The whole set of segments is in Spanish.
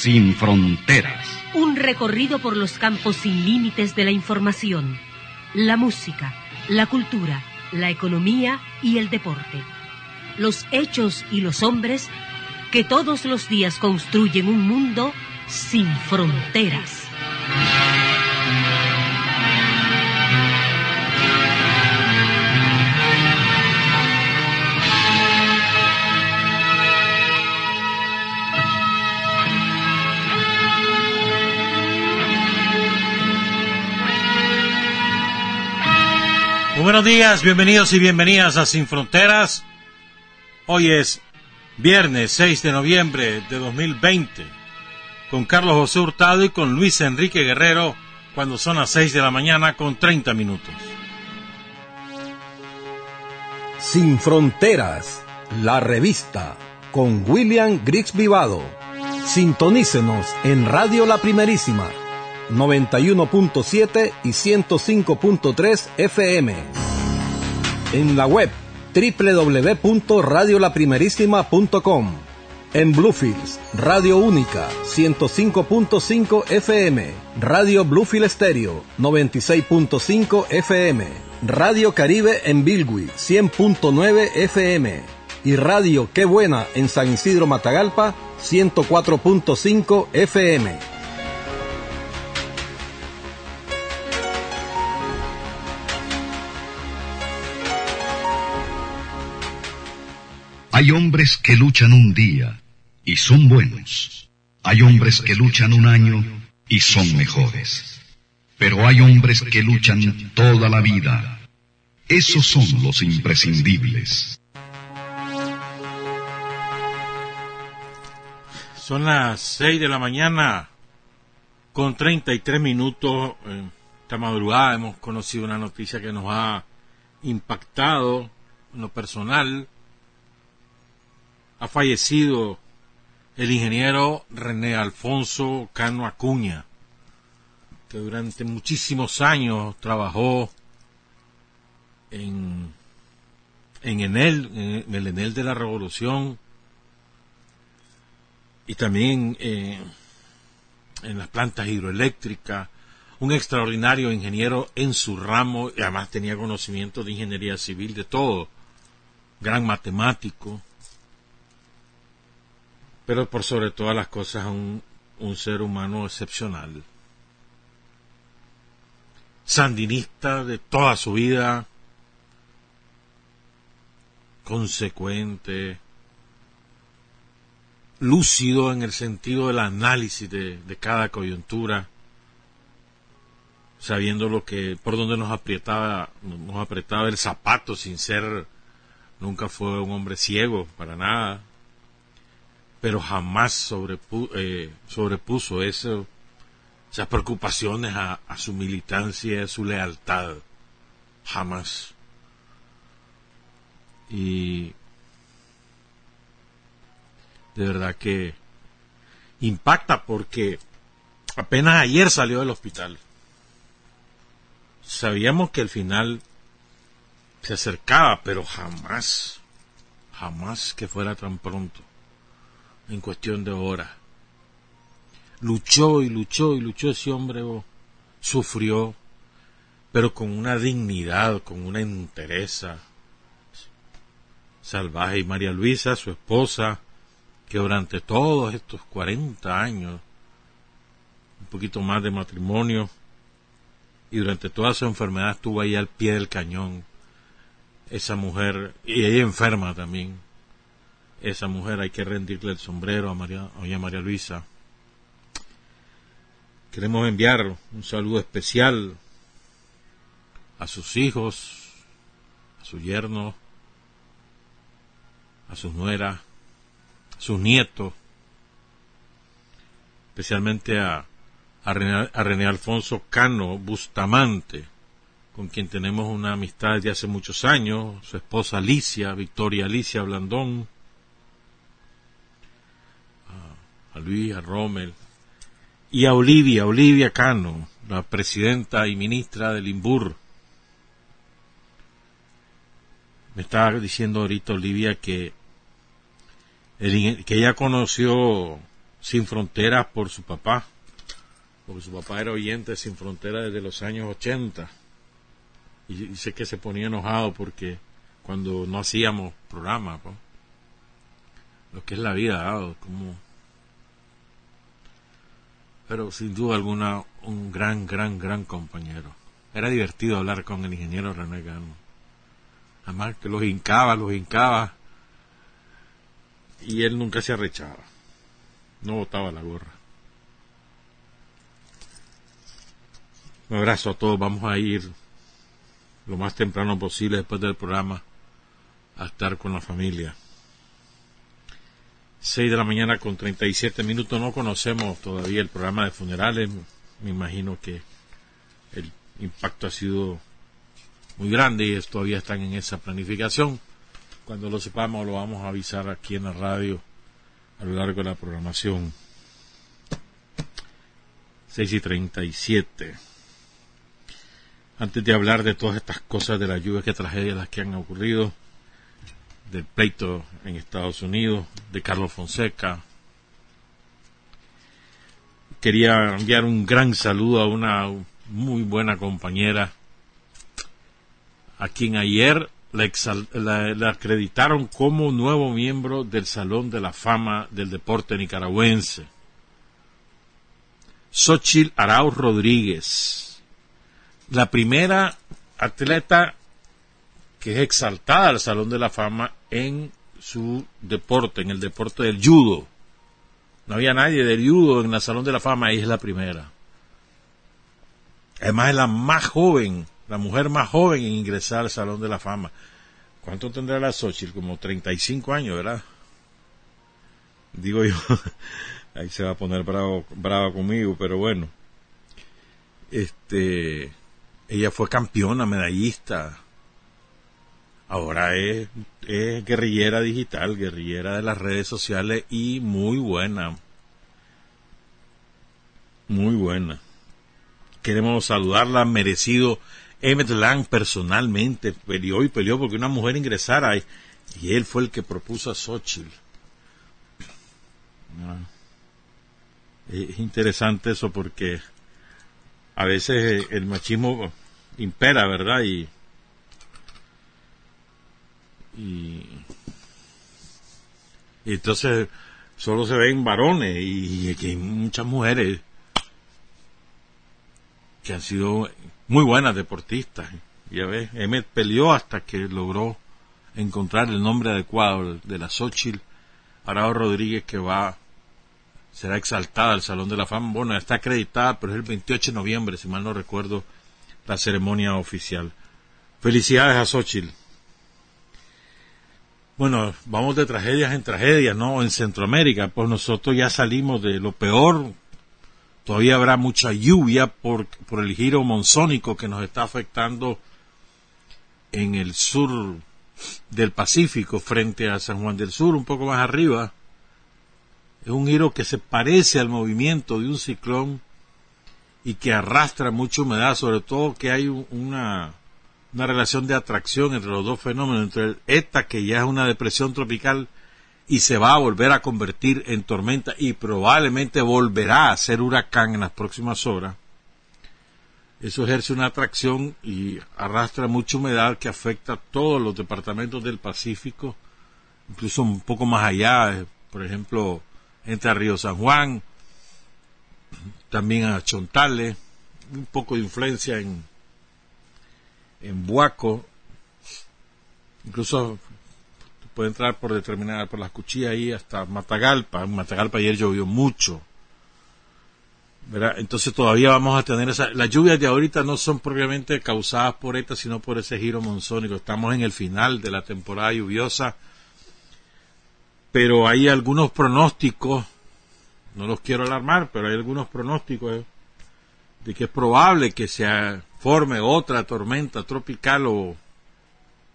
Sin fronteras. Un recorrido por los campos sin límites de la información, la música, la cultura, la economía y el deporte. Los hechos y los hombres que todos los días construyen un mundo sin fronteras. Buenos días, bienvenidos y bienvenidas a Sin Fronteras. Hoy es viernes 6 de noviembre de 2020, con Carlos José Hurtado y con Luis Enrique Guerrero, cuando son las 6 de la mañana con 30 minutos. Sin Fronteras, la revista, con William Griggs Vivado. Sintonícenos en Radio La Primerísima 91.7 y 105.3 FM. En la web www.radiolaprimerísima.com. En Bluefields, Radio Única 105.5 FM, Radio Bluefield Estéreo 96.5 FM, Radio Caribe en Bilwi 100.9 FM y Radio Qué Buena en San Isidro Matagalpa 104.5 FM. Hay hombres que luchan un día y son buenos. Hay hombres que luchan un año y son mejores. Pero hay hombres que luchan toda la vida. Esos son los imprescindibles. Son las 6 de la mañana con 33 minutos. Esta madrugada hemos conocido una noticia que nos ha impactado en lo personal ha fallecido el ingeniero René Alfonso Cano Acuña, que durante muchísimos años trabajó en, en Enel, en el Enel de la Revolución, y también eh, en las plantas hidroeléctricas, un extraordinario ingeniero en su ramo, y además tenía conocimiento de ingeniería civil, de todo, gran matemático, pero por sobre todas las cosas un, un ser humano excepcional. Sandinista de toda su vida, consecuente, lúcido en el sentido del análisis de, de, cada coyuntura, sabiendo lo que por donde nos apretaba nos apretaba el zapato sin ser nunca fue un hombre ciego para nada pero jamás eh, sobrepuso eso, esas preocupaciones a, a su militancia, a su lealtad. Jamás. Y de verdad que impacta porque apenas ayer salió del hospital. Sabíamos que el final se acercaba, pero jamás, jamás que fuera tan pronto en cuestión de horas. Luchó y luchó y luchó ese hombre, oh, sufrió, pero con una dignidad, con una entereza salvaje. Y María Luisa, su esposa, que durante todos estos 40 años, un poquito más de matrimonio, y durante toda su enfermedad estuvo ahí al pie del cañón. Esa mujer, y ella enferma también, esa mujer hay que rendirle el sombrero a María, a María Luisa. Queremos enviar un saludo especial a sus hijos, a su yerno, a sus nueras, a sus nietos, especialmente a, a, René, Alfonso Cano Bustamante, con quien tenemos una amistad de hace muchos años, su esposa Alicia, Victoria Alicia Blandón, Luis, a Rommel, y a Olivia, Olivia Cano, la presidenta y ministra del INBUR. Me estaba diciendo ahorita Olivia que, que ella conoció Sin Fronteras por su papá, porque su papá era oyente de Sin Fronteras desde los años 80. Y dice que se ponía enojado porque cuando no hacíamos programa, lo que es la vida, como pero sin duda alguna un gran, gran, gran compañero. Era divertido hablar con el ingeniero René Gano. Además que los hincaba, los hincaba, y él nunca se arrechaba. No botaba la gorra. Un abrazo a todos. Vamos a ir lo más temprano posible después del programa a estar con la familia. 6 de la mañana con 37 minutos. No conocemos todavía el programa de funerales. Me imagino que el impacto ha sido muy grande y todavía están en esa planificación. Cuando lo sepamos lo vamos a avisar aquí en la radio a lo largo de la programación. 6 y 37. Antes de hablar de todas estas cosas de la lluvia, que tragedias las que han ocurrido, del pleito en Estados Unidos, de Carlos Fonseca. Quería enviar un gran saludo a una muy buena compañera, a quien ayer le, acreditaron como nuevo miembro del Salón de la Fama del Deporte Nicaragüense. Xochil Arau Rodríguez, la primera atleta que es exaltada al Salón de la Fama en su deporte, en el deporte del judo. No había nadie del judo en el Salón de la Fama, ella es la primera. Además es la más joven, la mujer más joven en ingresar al Salón de la Fama. ¿Cuánto tendrá la Xochitl? Como 35 años, ¿verdad? Digo yo, ahí se va a poner bravo, brava conmigo, pero bueno. Este, ella fue campeona, medallista, ahora es, guerrillera digital, guerrillera de las redes sociales y muy buena. Muy buena. Queremos saludarla, merecido. Emmett Lang personalmente peleó y peleó porque una mujer ingresara y, él fue el que propuso a Xochitl. Ah. Es interesante eso porque a veces el machismo impera, ¿verdad? Y y, entonces solo se ven varones y, que hay muchas mujeres que han sido muy buenas deportistas. Ya ves, Emmet peleó hasta que logró encontrar el nombre adecuado de la Xochitl Arao Rodríguez que va será exaltada al Salón de la Fama. Bueno, está acreditada, pero es el 28 de noviembre, si mal no recuerdo, la ceremonia oficial. Felicidades a Xochitl. Bueno, vamos de tragedias en tragedias, ¿no? En Centroamérica, pues nosotros ya salimos de lo peor. Todavía habrá mucha lluvia por, por el giro monzónico que nos está afectando en el sur del Pacífico, frente a San Juan del Sur, un poco más arriba. Es un giro que se parece al movimiento de un ciclón y que arrastra mucha humedad, sobre todo que hay una una relación de atracción entre los dos fenómenos, entre esta que ya es una depresión tropical y se va a volver a convertir en tormenta y probablemente volverá a ser huracán en las próximas horas. Eso ejerce una atracción y arrastra mucha humedad que afecta a todos los departamentos del Pacífico, incluso un poco más allá, eh, por ejemplo, entre Río San Juan, también a Chontales, un poco de influencia en, en Buaco, incluso puede entrar por determinada, por las cuchillas ahí hasta Matagalpa. En Matagalpa ayer llovió mucho. ¿verdad? Entonces todavía vamos a tener esa... Las lluvias de ahorita no son propiamente causadas por esta, sino por ese giro monzónico. Estamos en el final de la temporada lluviosa, pero hay algunos pronósticos no los quiero alarmar, pero hay algunos pronósticos de que es probable que se forme otra tormenta tropical o,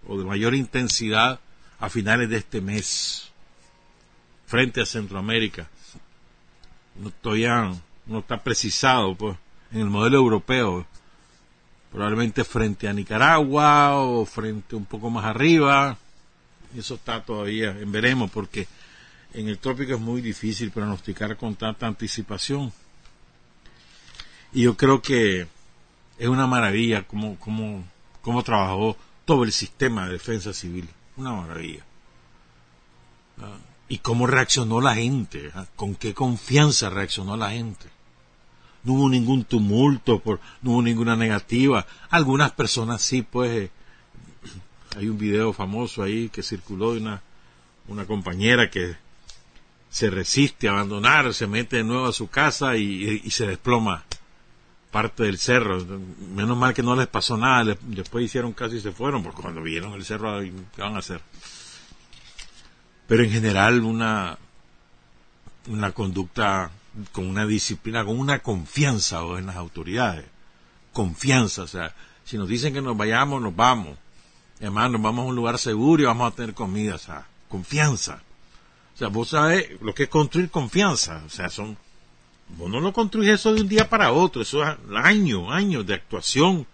o de mayor intensidad a finales de este mes frente a Centroamérica. No, todavía no está precisado pues, en el modelo europeo. Probablemente frente a Nicaragua o frente un poco más arriba. Eso está todavía en veremos porque en el trópico es muy difícil pronosticar con tanta anticipación. Y yo creo que es una maravilla cómo, cómo, cómo trabajó todo el sistema de defensa civil. Una maravilla. Ah, y cómo reaccionó la gente, ah, con qué confianza reaccionó la gente. No hubo ningún tumulto, por, no hubo ninguna negativa. Algunas personas sí, pues, eh, hay un video famoso ahí que circuló de una, una compañera que se resiste a abandonar, se mete de nuevo a su casa y, se desploma parte del cerro. Menos mal que no les pasó nada, después hicieron caso y se fueron, porque cuando vieron el cerro, ¿qué van a hacer? Pero en general una, una conducta con una disciplina, con una confianza en las autoridades. Confianza, o sea, si nos dicen que nos vayamos, nos vamos. Además, nos vamos a un lugar seguro y vamos a tener comida, o sea, confianza. O sea, vos sabés lo que es construir confianza. O sea, son. Vos no lo construís eso de un día para otro. Eso es años, años de actuación,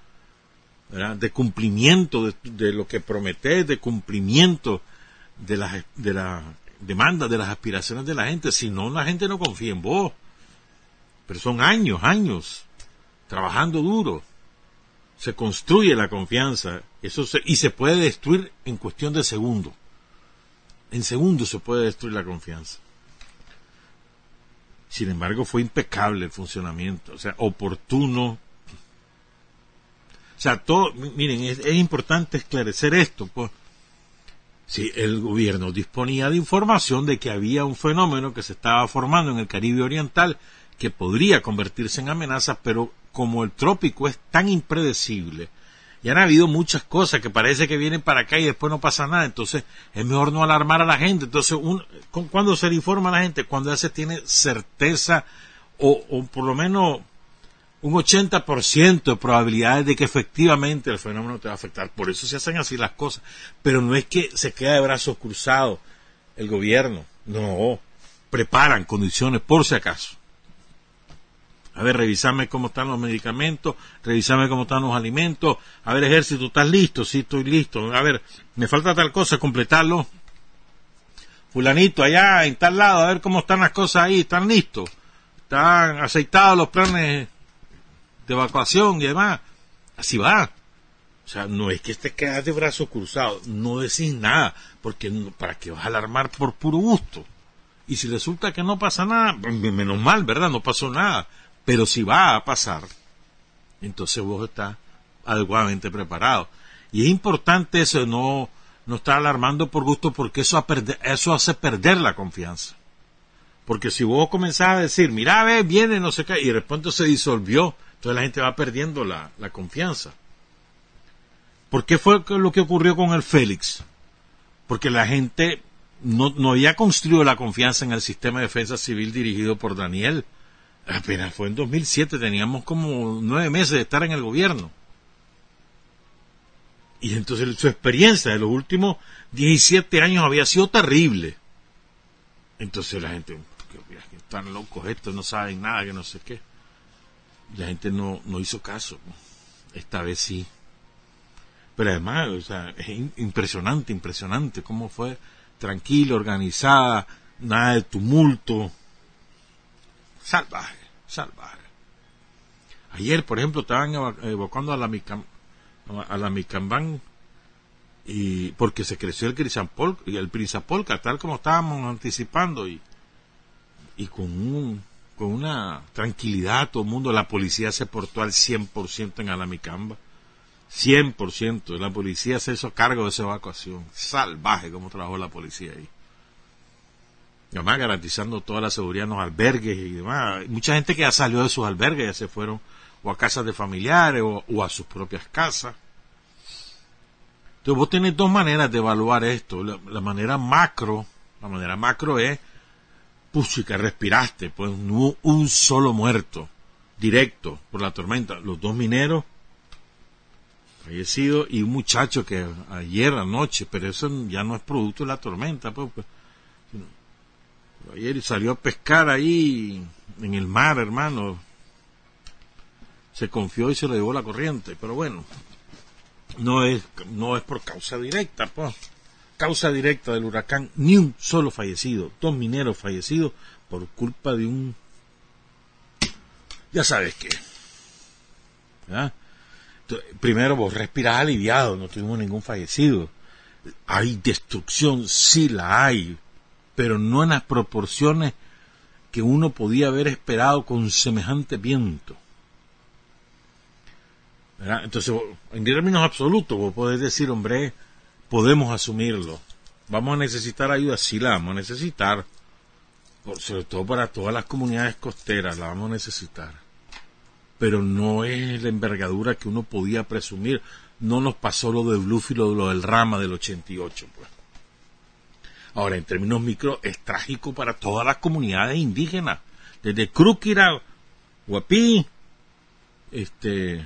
de cumplimiento de, lo que prometés, de cumplimiento de las de la demandas, de las aspiraciones de la gente. Si no, la gente no confía en vos. Pero son años, años, trabajando duro. Se construye la confianza eso y se puede destruir en cuestión de segundos en segundos se puede destruir la confianza. Sin embargo, fue impecable el funcionamiento, o sea, oportuno. O sea, todo, miren, es, importante esclarecer esto, pues. Si el gobierno disponía de información de que había un fenómeno que se estaba formando en el Caribe Oriental que podría convertirse en amenaza, pero como el trópico es tan impredecible, y han habido muchas cosas que parece que vienen para acá y después no pasa nada. Entonces es mejor no alarmar a la gente. Entonces, un, ¿cuándo se le informa a la gente? Cuando ya se tiene certeza o, por lo menos un 80% de probabilidades de que efectivamente el fenómeno te va a afectar. Por eso se hacen así las cosas. Pero no es que se quede de brazos cruzados el gobierno. No, preparan condiciones por si acaso. A ver, revisame cómo están los medicamentos, revisame cómo están los alimentos. A ver, ejército, ¿estás listo? Sí, estoy listo. A ver, me falta tal cosa, completarlo. Fulanito, allá, en tal lado, a ver cómo están las cosas ahí, ¿están listos? ¿Están aceitados los planes de evacuación y demás? Así va. O sea, no es que te quedas de brazos cruzados, no decís nada, porque para que vas a alarmar por puro gusto. Y si resulta que no pasa nada, menos mal, ¿verdad? No pasó nada. Pero si va a pasar, entonces vos estás adecuadamente preparado. Y es importante eso, no, no estar alarmando por gusto, porque eso, eso hace perder la confianza. Porque si vos comenzás a decir, mira, ve, viene, no sé qué, y de repente se disolvió, entonces la gente va perdiendo la, la confianza. ¿Por qué fue lo que ocurrió con el Félix? Porque la gente no, no había construido la confianza en el sistema de defensa civil dirigido por Daniel Apenas fue en 2007, teníamos como nueve meses de estar en el gobierno. Y entonces su experiencia de los últimos 17 años había sido terrible. Entonces la gente, están locos estos, no saben nada, que no sé qué. La gente no, no hizo caso. Esta vez sí. Pero además, o sea, es impresionante, impresionante cómo fue tranquila, organizada, nada de tumulto salvaje, salvaje. Ayer, por ejemplo, estaban evocando a la, a la Micambán y porque se creció el Crisampol y el Prinzapolca, tal como estábamos anticipando y, y con un, con una tranquilidad todo el mundo, la policía se portó al 100% en Alamicamba. 100%, la policía se hizo cargo de esa evacuación. Salvaje como trabajó la policía ahí además garantizando toda la seguridad en los albergues y demás. Mucha gente que ya salió de sus albergues, ya se fueron o a casas de familiares o, a sus propias casas. Entonces vos tenés dos maneras de evaluar esto. La, manera macro, la manera macro es puchica, respiraste, pues no hubo un solo muerto directo por la tormenta. Los dos mineros fallecidos y un muchacho que ayer anoche, pero eso ya no es producto de la tormenta, pues, pues ayer salió a pescar ahí en el mar, hermano. Se confió y se le llevó la corriente, pero bueno, no es, no es por causa directa, pues. Causa directa del huracán, ni un solo fallecido, dos mineros fallecidos por culpa de un... Ya sabes qué. Primero vos respirás aliviado, no tuvimos ningún fallecido. Hay destrucción, sí la hay, pero no en las proporciones que uno podía haber esperado con semejante viento. Entonces, en términos absolutos, vos podés decir, hombre, podemos asumirlo. Vamos a necesitar ayuda, sí la vamos a necesitar, sobre todo para todas las comunidades costeras, la vamos a necesitar. Pero no es la envergadura que uno podía presumir. No nos pasó lo de Bluefield o lo del Rama del 88, pues. Ahora, en términos micro, es trágico para todas las comunidades indígenas, desde Crúquira, Guapí, este,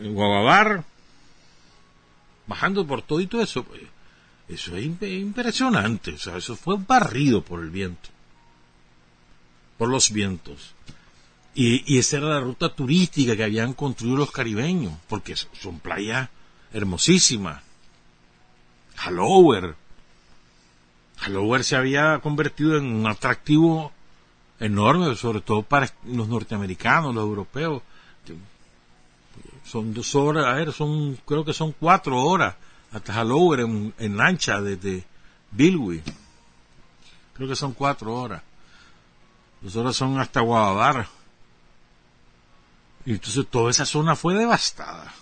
Guababar, bajando por todo y todo eso, pues, eso es impresionante, o sea, eso fue barrido por el viento, por los vientos. Y, y, esa era la ruta turística que habían construido los caribeños, porque son playas hermosísimas. Hallower. Hallower se había convertido en un atractivo enorme, sobre todo para los norteamericanos, los europeos son dos horas, a ver, son, creo que son cuatro horas hasta Hallower en, lancha desde Bilwi. Creo que son cuatro horas. Dos horas son hasta Guadalajara. Y entonces toda esa zona fue devastada.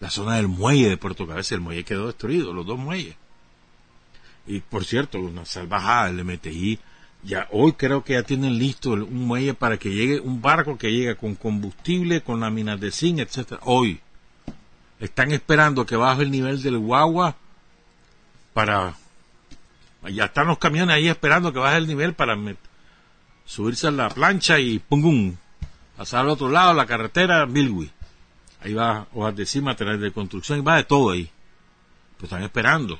La zona del muelle de Puerto Cabeza, el muelle quedó destruido, los dos muelles. Y por cierto, una salvajada del MTI ya hoy creo que ya tienen listo un muelle para que llegue un barco que llegue con combustible, con láminas de zinc, etcétera. Hoy están esperando que baje el nivel del guagua para ya están los camiones ahí esperando que baje el nivel para subirse a la plancha y pum, pasar al otro lado la carretera Bilwi. Ahí va hojas de zinc, materiales de construcción, y va de todo ahí. Pues están esperando.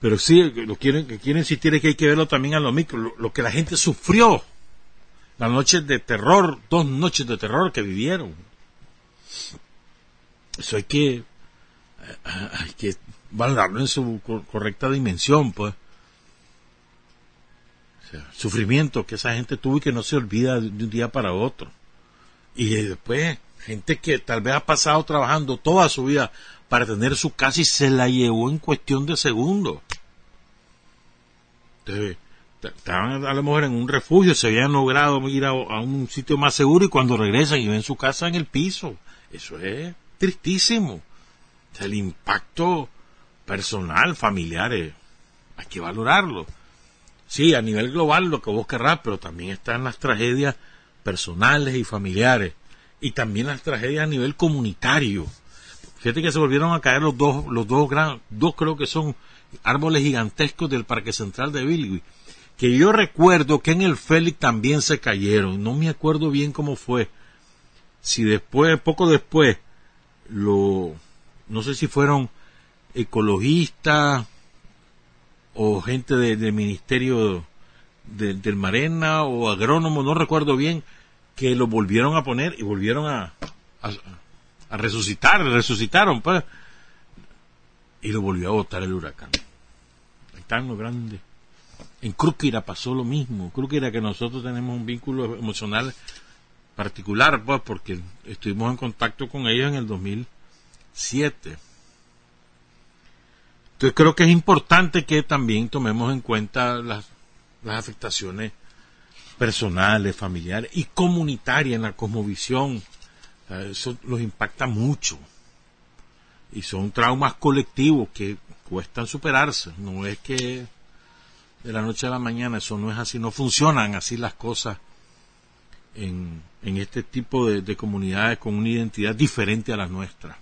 Pero sí, lo quieren, que quieren insistir es que hay que verlo también a lo micro, lo, que la gente sufrió, las noches de terror, dos noches de terror que vivieron. Eso hay que, eh, hay que valorarlo en su correcta dimensión, pues. sufrimiento que esa gente tuvo y que no se olvida de un día para otro. Y después, gente que tal vez ha pasado trabajando toda su vida para tener su casa y se la llevó en cuestión de segundos. estaban a lo mejor en un refugio, se habían logrado ir a, un sitio más seguro y cuando regresan y ven su casa en el piso. Eso es tristísimo. el impacto personal, familiar, hay que valorarlo. Sí, a nivel global lo que vos querrás, pero también están las tragedias personales y familiares. Y también las tragedias a nivel comunitario. Fíjate que se volvieron a caer los dos, los dos gran, dos creo que son árboles gigantescos del Parque Central de Bilwi. Que yo recuerdo que en el Félix también se cayeron. No me acuerdo bien cómo fue. Si después, poco después, lo, no sé si fueron ecologistas o gente del Ministerio del Marena o agrónomo, no recuerdo bien, que lo volvieron a poner y volvieron a, a resucitar, resucitaron, pues. Y lo volvió a botar el huracán. Tan lo grande. En Crúquira pasó lo mismo. Crúquira que nosotros tenemos un vínculo emocional particular, pues, porque estuvimos en contacto con ellos en el 2007. Entonces creo que es importante que también tomemos en cuenta las, las afectaciones personales, familiares y comunitarias en la cosmovisión eso los impacta mucho. Y son traumas colectivos que cuestan superarse. No es que de la noche a la mañana eso no es así, no funcionan así las cosas en, en este tipo de, de comunidades con una identidad diferente a la nuestra.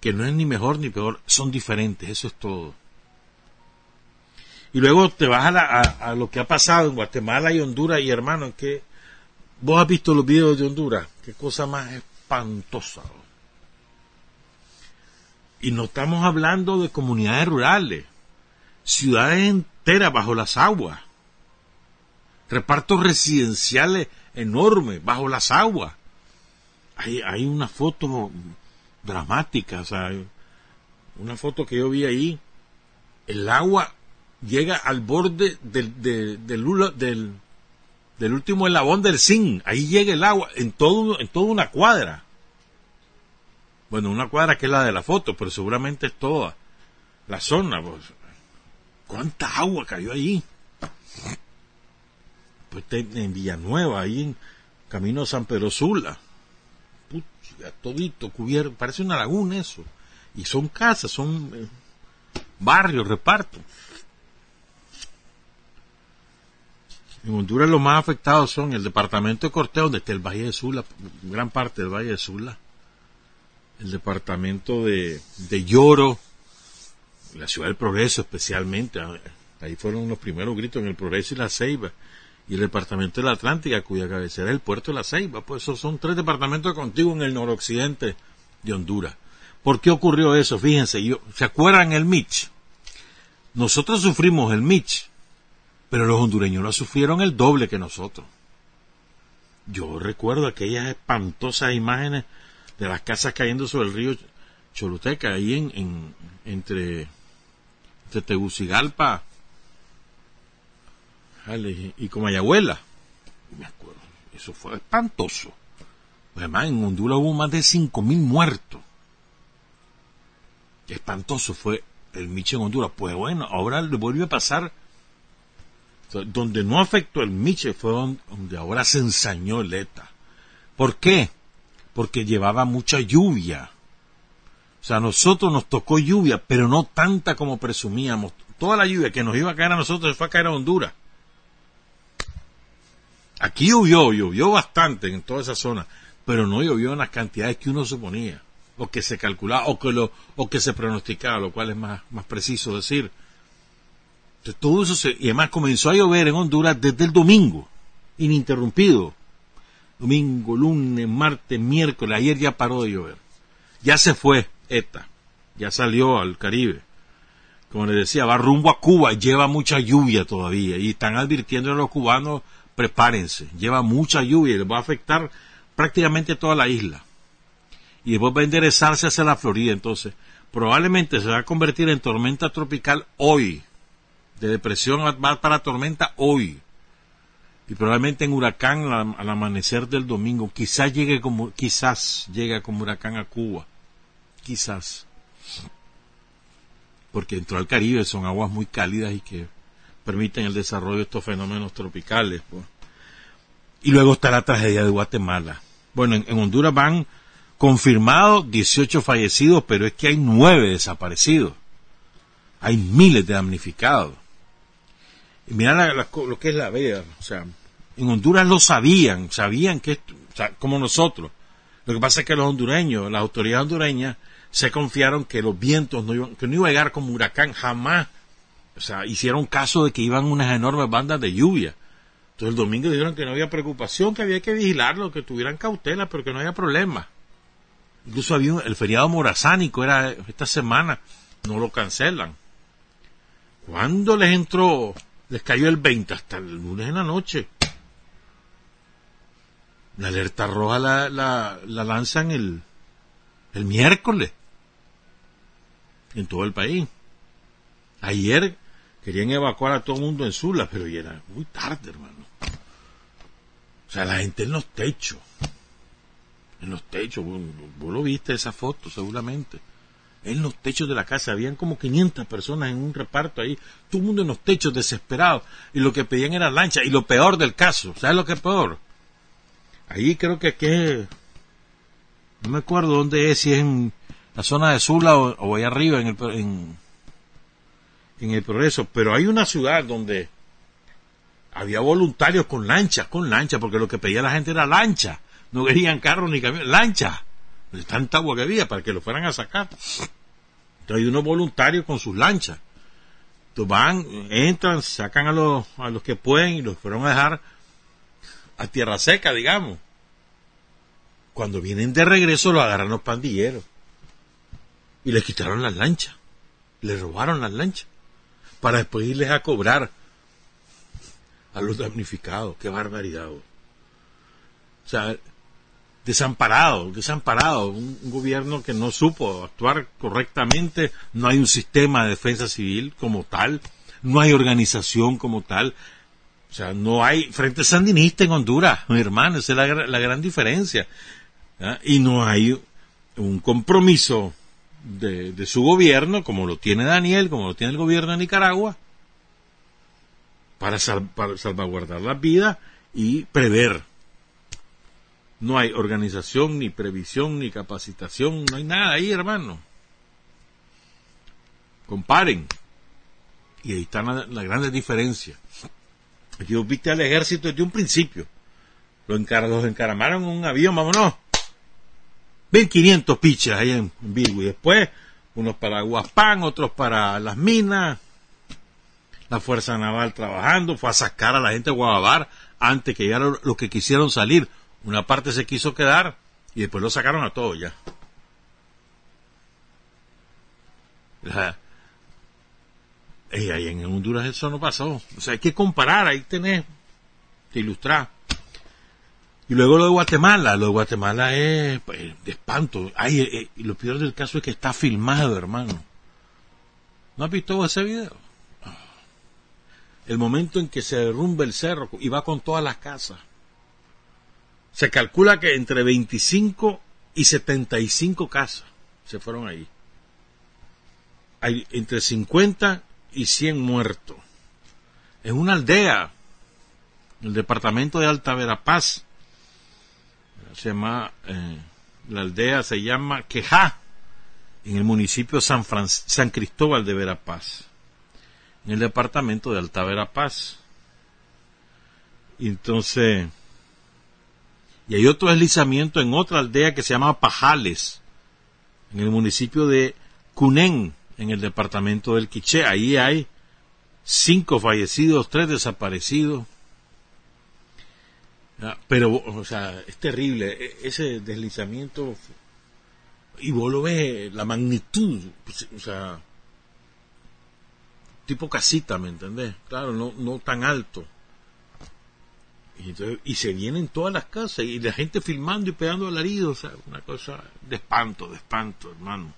Que no es ni mejor ni peor, son diferentes, eso es todo. Y luego te vas a, lo que ha pasado en Guatemala y Honduras y hermano, que vos has visto los videos de Honduras, qué cosa más espantosa. Y no estamos hablando de comunidades rurales, ciudades enteras bajo las aguas, repartos residenciales enormes bajo las aguas. Hay, hay una foto dramática, o sea, una foto que yo vi ahí, el agua llega al borde del, del, último eslabón del zinc, ahí llega el agua en todo, en toda una cuadra. Bueno, una cuadra que es la de la foto, pero seguramente es toda la zona. Pues. ¿Cuánta agua cayó ahí? Pues en Villanueva, ahí en Camino San Pedro Sula. Pucha, todito cubierto, parece una laguna eso. Y son casas, son eh, barrios, reparto. En Honduras los más afectados son el departamento de Cortés, donde está el Valle de Sula, gran parte del Valle de Sula, el departamento de, de Lloro, la ciudad del Progreso especialmente, ah, ahí fueron los primeros gritos en el Progreso y la Ceiba, y el departamento de la Atlántica, cuya cabecera es el puerto de la Ceiba, pues esos son tres departamentos contiguos en el noroccidente de Honduras. ¿Por qué ocurrió eso? Fíjense, yo, ¿se acuerdan el Mitch? Nosotros sufrimos el Mitch, pero los hondureños lo sufrieron el doble que nosotros. Yo recuerdo aquellas espantosas imágenes de las casas cayendo sobre el río Choluteca, ahí en, entre, Tegucigalpa y Comayagüela. Me acuerdo, eso fue espantoso. Además, en Honduras hubo más de 5.000 muertos. Espantoso fue el Miche en Honduras. Pues bueno, ahora le vuelve a pasar. Donde no afectó el Miche fue donde ahora se ensañó el ETA. ¿Por qué? porque llevaba mucha lluvia. O sea, a nosotros nos tocó lluvia, pero no tanta como presumíamos. Toda la lluvia que nos iba a caer a nosotros se fue a caer a Honduras. Aquí llovió, llovió bastante en toda esa zona, pero no llovió en las cantidades que uno suponía, o que se calculaba, o que, lo, o que se pronosticaba, lo cual es más, más preciso decir. Todo eso se, y además comenzó a llover en Honduras desde el domingo, ininterrumpido domingo, lunes, martes, miércoles, ayer ya paró de llover. Ya se fue ETA, ya salió al Caribe. Como les decía, va rumbo a Cuba, lleva mucha lluvia todavía y están advirtiendo a los cubanos, prepárense, lleva mucha lluvia y les va a afectar prácticamente toda la isla. Y después va a enderezarse hacia la Florida, entonces probablemente se va a convertir en tormenta tropical hoy, de depresión para tormenta hoy y probablemente en huracán al, amanecer del domingo. Quizás llegue como, quizás llegue como huracán a Cuba. Quizás. Porque entró al Caribe son aguas muy cálidas y que permiten el desarrollo de estos fenómenos tropicales. Pues. Y luego está la tragedia de Guatemala. Bueno, en, Honduras van confirmados 18 fallecidos, pero es que hay nueve desaparecidos. Hay miles de damnificados. Y mira lo que es la vida, o sea, en Honduras lo sabían, sabían que, o sea, como nosotros. Lo que pasa es que los hondureños, las autoridades hondureñas, se confiaron que los vientos no iban, que no iba a llegar como huracán jamás. O sea, hicieron caso de que iban unas enormes bandas de lluvia. Entonces el domingo dijeron que no había preocupación, que había que vigilarlo, que tuvieran cautela, pero que no había problema. Incluso había el feriado morazánico, era esta semana, no lo cancelan. ¿Cuándo les entró les cayó el 20 hasta el lunes en la noche. La alerta roja la, la, lanzan el, el miércoles en todo el país. Ayer querían evacuar a todo el mundo en Sula, pero ya era muy tarde, hermano. O sea, la gente en los techos. En los techos, vos lo viste esa foto seguramente en los techos de la casa. Habían como 500 personas en un reparto ahí, todo el mundo en los techos desesperado. Y lo que pedían era lancha. Y lo peor del caso, ¿sabes lo que es peor? Ahí creo que que no me acuerdo dónde es, si es en la zona de Sula o, o allá arriba en el, en, el Progreso, pero hay una ciudad donde había voluntarios con lancha, con lancha, porque lo que pedía la gente era lancha, no querían carros ni camiones, lancha de tanta agua que había para que lo fueran a sacar. Entonces hay unos voluntarios con sus lanchas. van, entran, sacan a los, a los que pueden y los fueron a dejar a tierra seca, digamos. Cuando vienen de regreso los agarran los pandilleros y les quitaron las lanchas, les robaron las lanchas para después irles a cobrar a los damnificados. Qué barbaridad. O sea, desamparado, desamparado, un, gobierno que no supo actuar correctamente, no hay un sistema de defensa civil como tal, no hay organización como tal, o sea, no hay frente sandinista en Honduras, mi hermano, esa es la, gran diferencia, y no hay un compromiso de, su gobierno, como lo tiene Daniel, como lo tiene el gobierno de Nicaragua, para, para salvaguardar la vida y prever no hay organización, ni previsión, ni capacitación, no hay nada ahí, hermano. Comparen. Y ahí están las la grandes diferencias. Yo viste al ejército desde un principio. Los, encaramaron en un avión, vámonos. 1500 pichas ahí en, Vigo. Y después, unos para Guapán, otros para las minas. La Fuerza Naval trabajando. Fue a sacar a la gente de Guabar antes que llegaran los que quisieron salir una parte se quiso quedar y después lo sacaron a todos ya. Y ahí en Honduras eso no pasó. O sea, hay que comparar, ahí tenés que ilustrar. Y luego lo de Guatemala, lo de Guatemala es pues, de espanto. Ay, eh, eh, y lo peor del caso es que está filmado, hermano. ¿No has visto ese video? El momento en que se derrumba el cerro y va con todas las casas. Se calcula que entre 25 y 75 casas se fueron ahí. Hay entre 50 y 100 muertos. En una aldea, el departamento de Alta Verapaz, se llama, eh, la aldea se llama Quejá, en el municipio San, San Cristóbal de Verapaz, en el departamento de Alta Verapaz. Entonces, y hay otro deslizamiento en otra aldea que se llama Pajales, en el municipio de Cunén, en el departamento del Quiché. Ahí hay cinco fallecidos, tres desaparecidos. Pero, o sea, es terrible e, ese deslizamiento. Y vos lo ves, la magnitud, pues, o sea, tipo casita, ¿me entendés? Claro, no, no tan alto. Y, se vienen todas las casas y la gente filmando y pegando alaridos, o sea, una cosa de espanto, de espanto, hermano.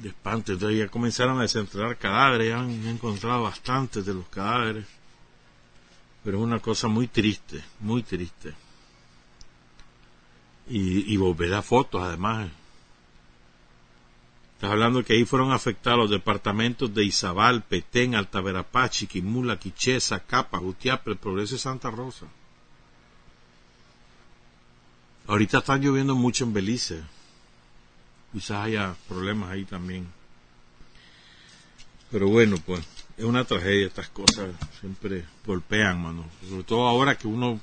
De espanto. Entonces ya comenzaron a desenterrar cadáveres, han, encontrado bastantes de los cadáveres. Pero es una cosa muy triste, muy triste. Y, y a fotos, además, Estás hablando que ahí fueron afectados los departamentos de Izabal, Petén, Altaverapá, Chiquimula, Quichesa, Capa, Jutiape, Progreso y Santa Rosa. Ahorita están lloviendo mucho en Belice. Quizás haya problemas ahí también. Pero bueno, pues es una tragedia estas cosas. Siempre golpean, mano. Sobre todo ahora que uno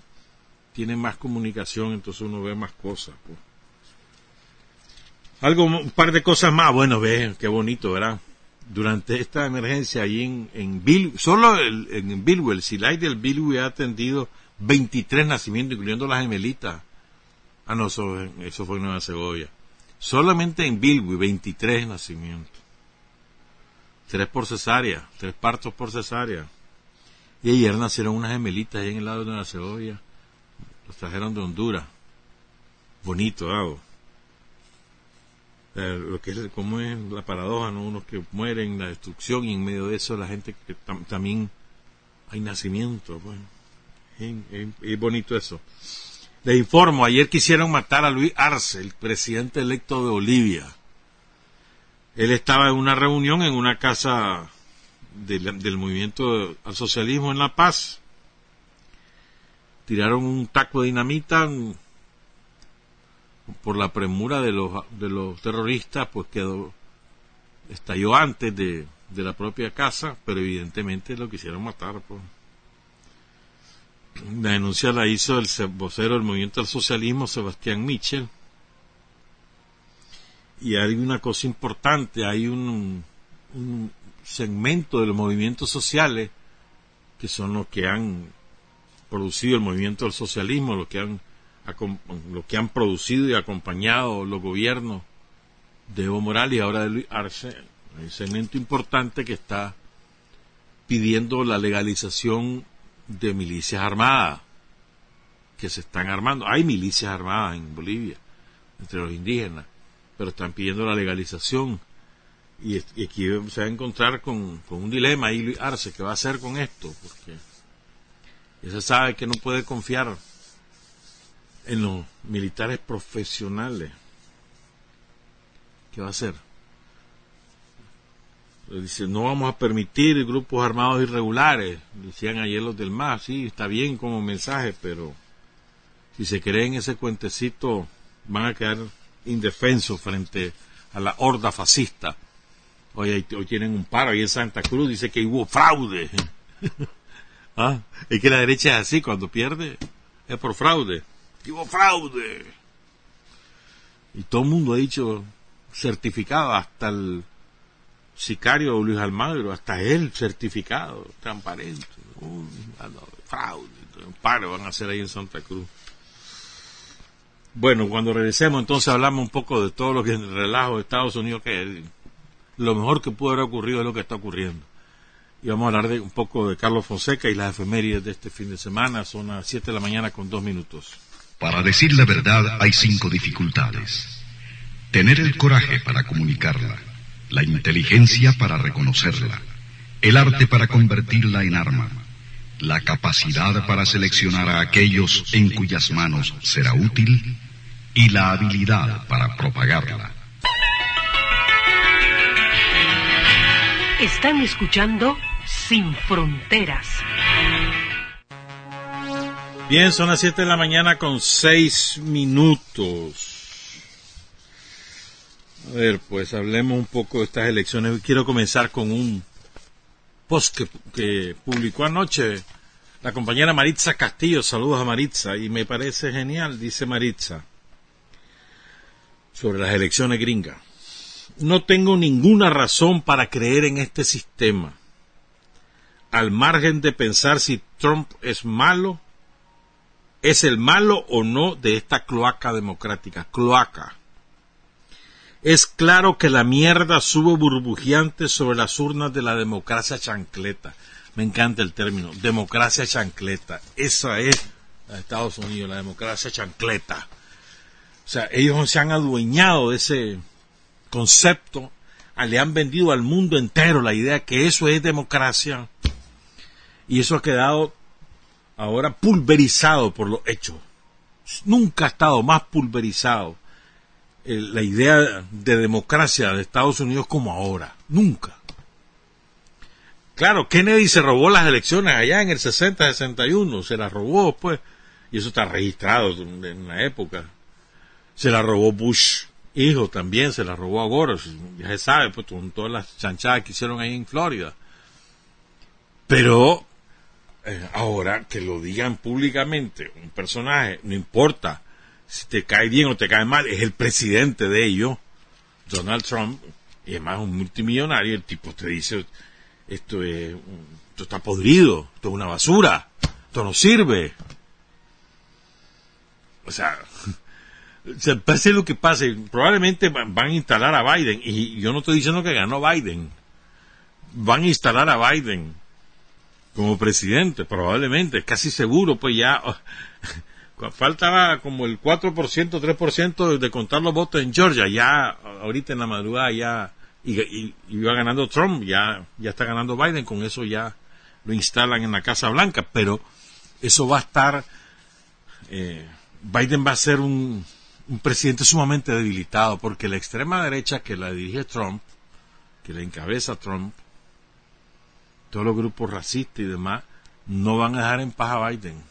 tiene más comunicación, entonces uno ve más cosas. Pues. Algo, un par de cosas más. Bueno, ve, qué bonito, ¿verdad? Durante esta emergencia allí en, en Bill, solo el, en Billwell, Silay del Billwell ha atendido 23 nacimientos, incluyendo las gemelitas. Ah, no, eso, eso fue en Nueva Segovia. Solamente en Billwell, 23 nacimientos. Tres por cesárea, tres partos por cesárea. Y ayer nacieron unas gemelitas ahí en el lado de Nueva Segovia. Los trajeron de Honduras. Bonito, hago. Lo que es como es la paradoja, ¿no? unos que mueren, la destrucción y en medio de eso la gente que también hay nacimiento, bueno, es, bonito eso. Le informo, ayer quisieron matar a Luis Arce, el presidente electo de Bolivia. Él estaba en una reunión en una casa del movimiento al socialismo en La Paz. Tiraron un taco de dinamita, por la premura de los, de los terroristas, pues quedó, estalló antes de, de la propia casa, pero evidentemente lo quisieron matar. Pues. La denuncia la hizo el vocero del movimiento del socialismo, Sebastián Michel. Y hay una cosa importante, hay un, un segmento de los movimientos sociales, que son los que han producido el movimiento del socialismo, los que han, los que han producido y acompañado los gobiernos de Evo Morales y ahora de Luis Arce, hay segmento importante que está pidiendo la legalización de milicias armadas que se están armando. Hay milicias armadas en Bolivia entre los indígenas, pero están pidiendo la legalización. Y, aquí se va a encontrar con, un dilema ahí Arce, ¿qué va a hacer con esto? Porque ya se sabe que no puede confiar en los militares profesionales. ¿Qué va a hacer? Dice, no vamos a permitir grupos armados irregulares. Decían ayer los del MAS, sí, está bien como mensaje, pero si se creen ese cuentecito, van a quedar indefensos frente a la horda fascista. Hoy, hoy tienen un paro ahí en Santa Cruz, dice que hubo fraude. ¿Ah? Es que la derecha es así, cuando pierde, es por fraude. Fraude. Y todo el mundo ha dicho certificado, hasta el sicario Luis Almagro, hasta él certificado, transparente. fraude, un paro van a hacer ahí en Santa Cruz. Bueno, cuando regresemos entonces hablamos un poco de todo lo que es el relajo de Estados Unidos, que lo mejor que pudo haber ocurrido es lo que está ocurriendo. Y vamos a hablar de un poco de Carlos Fonseca y las efemérides de este fin de semana. Son las 7 de la mañana con dos minutos. Para decir la verdad hay cinco dificultades. Tener el coraje para comunicarla, la inteligencia para reconocerla, el arte para convertirla en arma, la capacidad para seleccionar a aquellos en cuyas manos será útil y la habilidad para propagarla. Están escuchando Sin Fronteras. Bien, son las 7 de la mañana con 6 minutos. A ver, pues hablemos un poco de estas elecciones. Quiero comenzar con un post que, que publicó anoche la compañera Maritza Castillo. Saludos a Maritza y me parece genial, dice Maritza sobre las elecciones gringas. No tengo ninguna razón para creer en este sistema. Al margen de pensar si Trump es malo, es el malo o no de esta cloaca democrática. Cloaca. Es claro que la mierda sube burbujeante sobre las urnas de la democracia chancleta. Me encanta el término, democracia chancleta. Esa es Estados Unidos, la democracia chancleta. O sea, ellos se han adueñado de ese concepto, le han vendido al mundo entero la idea que eso es democracia y eso ha quedado ahora pulverizado por los hechos. Nunca ha estado más pulverizado eh, la idea de democracia de Estados Unidos como ahora. Nunca. Claro, Kennedy se robó las elecciones allá en el 60-61, se las robó pues, y eso está registrado en la época se la robó Bush hijo también, se la robó a Gore, ya se sabe, pues con todas las chanchadas que hicieron ahí en Florida. Pero eh, ahora que lo digan públicamente, un personaje, no importa si te cae bien o te cae mal, es el presidente de ellos, Donald Trump, y además un multimillonario, el tipo te dice, esto es, esto está podrido, esto es una basura, esto no sirve. O sea, se pase lo que pase, probablemente van a instalar a Biden, y yo no estoy diciendo que ganó Biden, van a instalar a Biden como presidente, probablemente, casi seguro, pues ya faltaba como el 4%, 3% de contar los votos en Georgia, ya ahorita en la madrugada ya y, iba ganando Trump, ya, ya está ganando Biden, con eso ya lo instalan en la Casa Blanca, pero eso va a estar, eh, Biden va a ser un, un presidente sumamente debilitado, porque la extrema derecha que la dirige Trump, que la encabeza Trump, todos los grupos racistas y demás, no van a dejar en paz a Biden.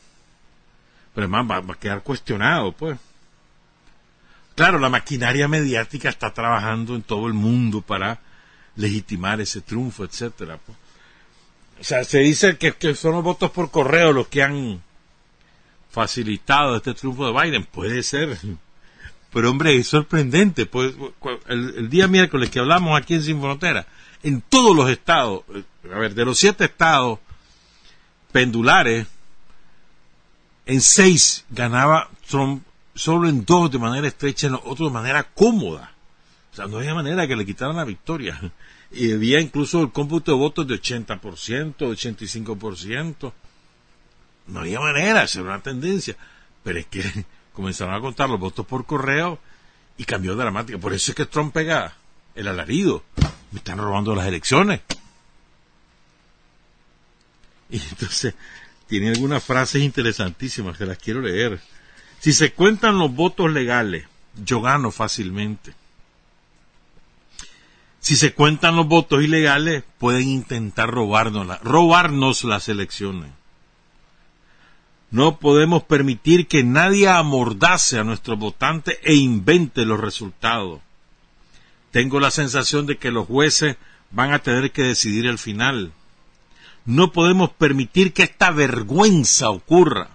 Pero además va, a quedar cuestionado, pues. Claro, la maquinaria mediática está trabajando en todo el mundo para legitimar ese triunfo, etcétera. Pues. O sea, se dice que, que son los votos por correo los que han facilitado este triunfo de Biden. Puede ser, pero hombre, es sorprendente. Pues el, día miércoles que hablamos aquí en Sin Frontera, En todos los estados, eh, a ver, de los siete estados pendulares, en seis ganaba Trump, solo en dos de manera estrecha, en los otros de manera cómoda. O sea, no había manera que le quitaran la victoria. Y había incluso el cómputo de votos de 80%, 85%. No había manera, era una tendencia. Pero es que comenzaron a contar los votos por correo y cambió dramática. Por eso es que Trump pega el alarido. Me están robando las elecciones. Y entonces tiene algunas frases interesantísimas que las quiero leer. Si se cuentan los votos legales, yo gano fácilmente. Si se cuentan los votos ilegales, pueden intentar robarnos, robarnos las elecciones. No podemos permitir que nadie amordace a nuestros votantes e invente los resultados. Tengo la sensación de que los jueces van a tener que decidir el final. No podemos permitir que esta vergüenza ocurra.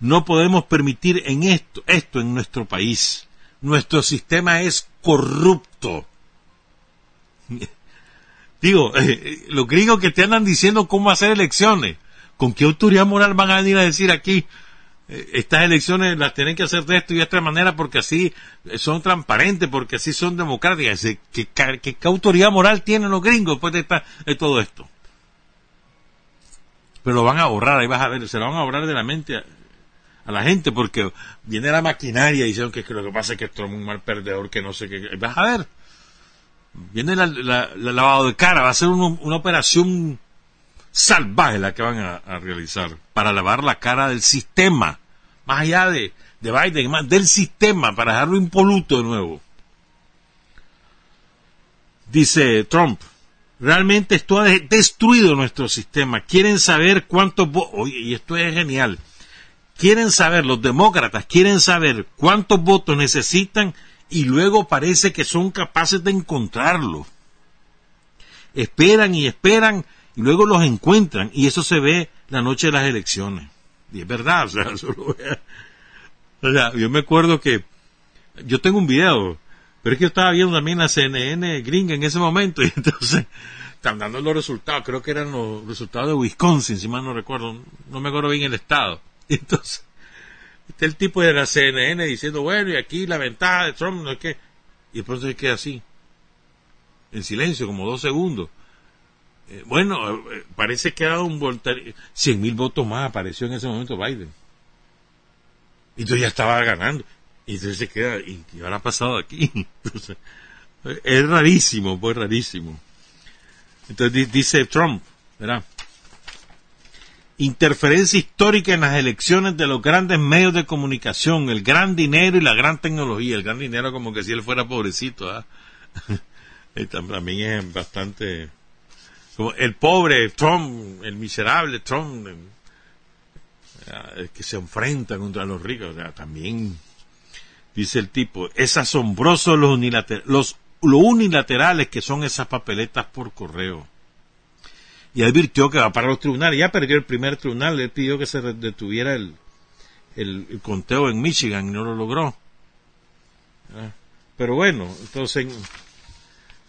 No podemos permitir en esto, esto en nuestro país. Nuestro sistema es corrupto. Digo, eh, los gringos que te andan diciendo cómo hacer elecciones, ¿con qué autoridad moral van a venir a decir aquí, eh, estas elecciones las tienen que hacer de esto y de esta manera porque así son transparentes, porque así son democráticas? ¿Qué, qué, autoridad moral tienen los gringos después de, de todo esto? Pero lo van a borrar, ahí vas a ver, se lo van a borrar de la mente a, la gente porque viene la maquinaria y dicen que, lo que pasa es que esto es un mal perdedor, que no sé qué, vas a ver, viene la, lavado de cara, va a ser una operación salvaje la que van a, realizar para lavar la cara del sistema, más allá de, de Biden, más del sistema, para dejarlo impoluto de nuevo. Dice Trump, Realmente esto ha destruido nuestro sistema. Quieren saber cuántos votos, y esto es genial, quieren saber, los demócratas quieren saber cuántos votos necesitan y luego parece que son capaces de encontrarlos. Esperan y esperan y luego los encuentran y eso se ve la noche de las elecciones. Y es verdad, o sea, o sea yo me acuerdo que yo tengo un video pero es que yo estaba viendo también la CNN gringa en ese momento y entonces están dando los resultados. Creo que eran los resultados de Wisconsin, si mal no recuerdo. No me acuerdo bien el estado. Y entonces está el tipo de la CNN diciendo, bueno, y aquí la ventaja de Trump no es que... Y después se queda así, en silencio, como dos segundos. Eh, bueno, eh, parece que ha dado un voltario. Cien mil votos más apareció en ese momento Biden. Y entonces ya estaba ganando. Y entonces se queda, ¿y qué habrá pasado aquí? es rarísimo, pues rarísimo. Entonces dice Trump, ¿verdad? Interferencia histórica en las elecciones de los grandes medios de comunicación, el gran dinero y la gran tecnología. El gran dinero como que si él fuera pobrecito, ¿ah? También es bastante... Como el pobre Trump, el miserable Trump, que se enfrenta contra los ricos, también dice el tipo, es asombroso los, los lo unilaterales que son esas papeletas por correo. Y advirtió que va para los tribunales. Ya perdió el primer tribunal, le pidió que se detuviera el, el, conteo en Michigan y no lo logró. Ah, pero bueno, entonces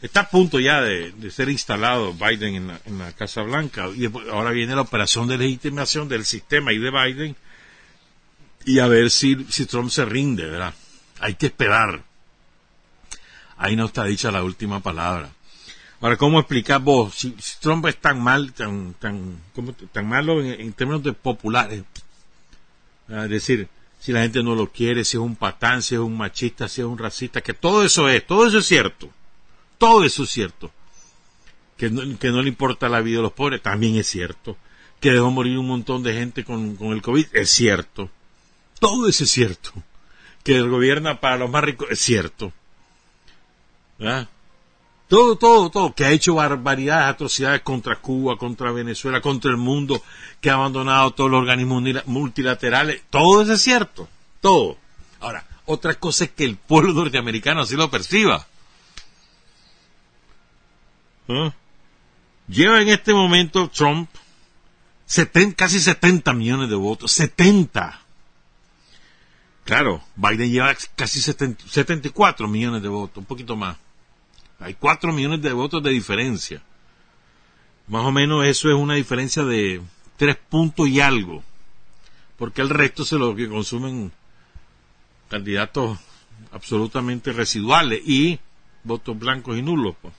está a punto ya de, ser instalado Biden en la, en la, Casa Blanca y ahora viene la operación de legitimación del sistema y de Biden y a ver si, si Trump se rinde, ¿verdad? Hay que esperar. Ahí no está dicha la última palabra. Ahora, ¿cómo explicar vos si, Trump es tan mal, tan, tan, tan malo en, términos de populares? Es decir, si la gente no lo quiere, si es un patán, si es un machista, si es un racista, que todo eso es, todo eso es cierto. Todo eso es cierto. Que no, que no le importa la vida de los pobres, también es cierto. Que dejó morir un montón de gente con, con el COVID, es cierto. Todo eso es cierto que gobierna para los más ricos, es cierto. Todo, todo, todo, que ha hecho barbaridades, atrocidades contra Cuba, contra Venezuela, contra el mundo, que ha abandonado todos los organismos multilaterales, todo eso es cierto, todo. Ahora, otra cosa es que el pueblo norteamericano así lo perciba. Lleva en este momento Trump casi 70 millones de votos, 70 Claro, Biden lleva casi 74 millones de votos, un poquito más. Hay cuatro millones de votos de diferencia. Más o menos eso es una diferencia de tres puntos y algo. Porque el resto se lo que consumen candidatos absolutamente residuales y votos blancos y nulos. Pues.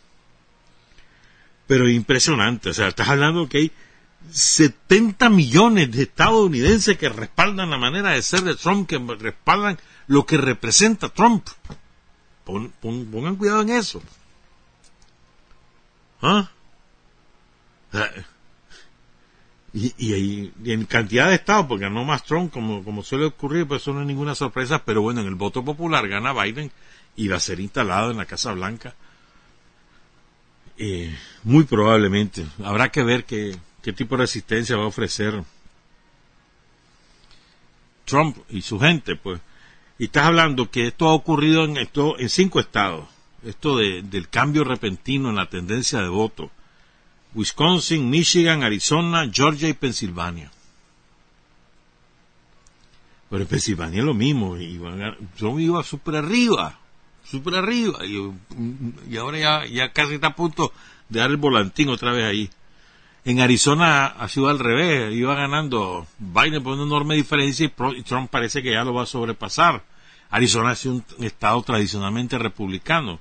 Pero impresionante, o sea, estás hablando que hay 70 millones de estadounidenses que respaldan la manera de ser de Trump, que respaldan lo que representa Trump. pongan cuidado en eso. ¿Ah? Y, y, en cantidad de estados, porque ganó más Trump, como, como suele ocurrir, pues eso no es ninguna sorpresa, pero bueno, en el voto popular gana Biden y va a ser instalado en la Casa Blanca. Eh, muy probablemente. Habrá que ver qué, qué tipo de resistencia va a ofrecer Trump y su gente, pues. Y estás hablando que esto ha ocurrido en, cinco estados. Esto de, del cambio repentino en la tendencia de voto. Wisconsin, Michigan, Arizona, Georgia y Pensilvania. Pero en Pensilvania es lo mismo. Trump iba súper arriba. Súper arriba. Y, ahora ya casi está a punto de dar el volantín otra vez ahí. En Arizona ha sido al revés, iba ganando Biden por una enorme diferencia y Trump parece que ya lo va a sobrepasar. Arizona sido un estado tradicionalmente republicano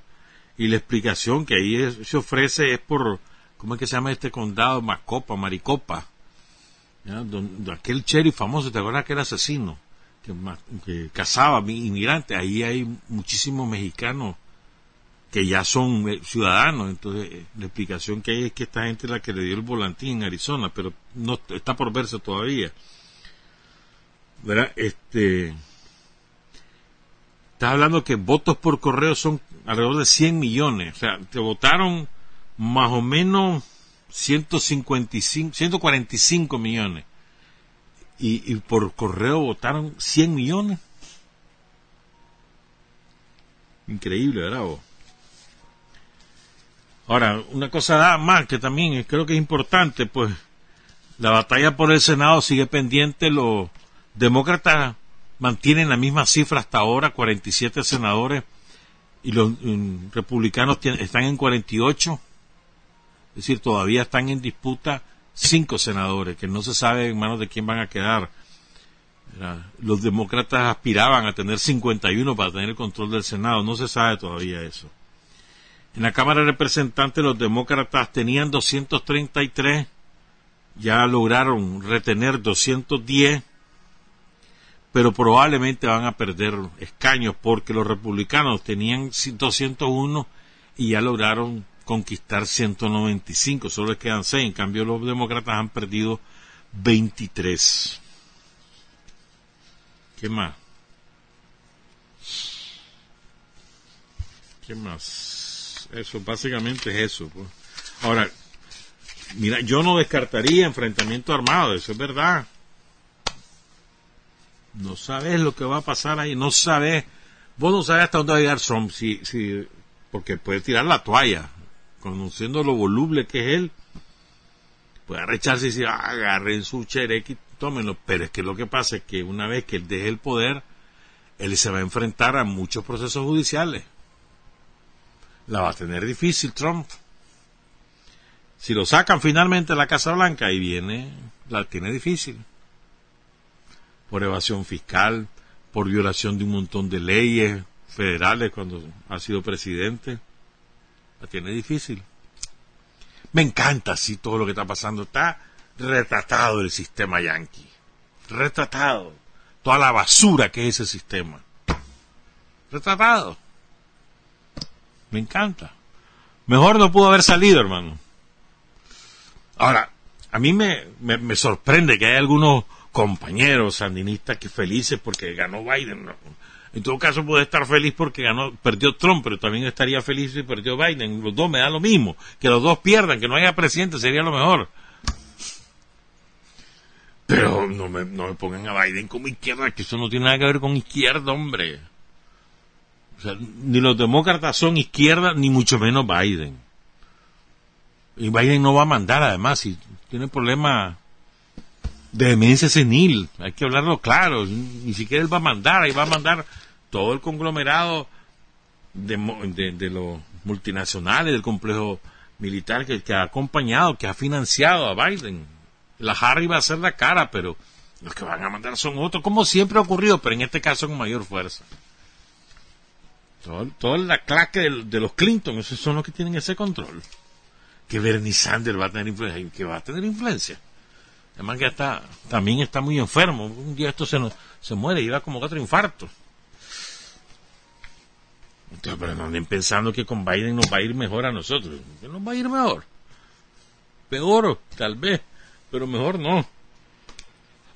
y la explicación que ahí se ofrece es por, ¿cómo es que se llama este condado? Macopa, Maricopa. Donde, aquel cherry famoso, ¿te acuerdas que era asesino? Que, que cazaba inmigrantes. Ahí hay muchísimos mexicanos que ya son eh, ciudadanos. Entonces, eh, la explicación que hay es que esta gente es la que le dio el volantín en Arizona, pero no está por verse todavía. ¿Verdad? Este. Estás hablando que votos por correo son alrededor de 100 millones. O sea, te votaron más o menos 155, 145 millones. Y, y por correo votaron 100 millones. Increíble, ¿verdad? Ahora, una cosa más que también creo que es importante, pues la batalla por el Senado sigue pendiente, los demócratas mantienen la misma cifra hasta ahora, 47 senadores, y los mm, republicanos están en 48, es decir, todavía están en disputa cinco senadores, que no se sabe en manos de quién van a quedar. Los demócratas aspiraban a tener 51 para tener el control del Senado, no se sabe todavía eso. En la Cámara de Representantes los demócratas tenían 233, ya lograron retener 210, pero probablemente van a perder escaños porque los republicanos tenían 201 y ya lograron conquistar 195, solo les quedan 6, en cambio los demócratas han perdido 23. ¿Qué más? ¿Qué más? Eso, básicamente es eso. Pues. Ahora, mira, yo no descartaría enfrentamiento armado, eso es verdad. No sabes lo que va a pasar ahí, no sabes, vos no sabes hasta dónde va a llegar Trump, si, si, porque puede tirar la toalla, conociendo lo voluble que es él, puede arrecharse y decir, ah, agarren su chereque tómenlo, pero es que lo que pasa es que una vez que él deje el poder, él se va a enfrentar a muchos procesos judiciales la va a tener difícil Trump. Si lo sacan finalmente a la Casa Blanca, ahí viene, la tiene difícil. Por evasión fiscal, por violación de un montón de leyes federales cuando ha sido presidente. La tiene difícil. Me encanta así todo lo que está pasando. Está retratado el sistema yankee. Retratado. Toda la basura que es ese sistema. Retratado. Me encanta. Mejor no pudo haber salido, hermano. Ahora, a mí me, me, sorprende que hay algunos compañeros sandinistas que felices porque ganó Biden. En todo caso puede estar feliz porque ganó, perdió Trump, pero también estaría feliz si perdió Biden. Los dos me da lo mismo. Que los dos pierdan, que no haya presidente sería lo mejor. Pero no me, no me pongan a Biden como izquierda, que eso no tiene nada que ver con izquierda, hombre ni los demócratas son izquierda, ni mucho menos Biden. Y Biden no va a mandar, además, si tiene problemas de demencia senil, hay que hablarlo claro, ni siquiera él va a mandar, ahí va a mandar todo el conglomerado de, de, los multinacionales, del complejo militar que, ha acompañado, que ha financiado a Biden. La Harry va a ser la cara, pero los que van a mandar son otros, como siempre ha ocurrido, pero en este caso con mayor fuerza. Toda la claque de, los Clinton, esos son los que tienen ese control. Que Bernie Sanders va a tener influencia, que va a tener influencia. Además que está, también está muy enfermo. Un día esto se, se muere y va como otro infarto. Entonces, pero no anden pensando que con Biden nos va a ir mejor a nosotros. Que nos va a ir mejor. Peor, tal vez, pero mejor no.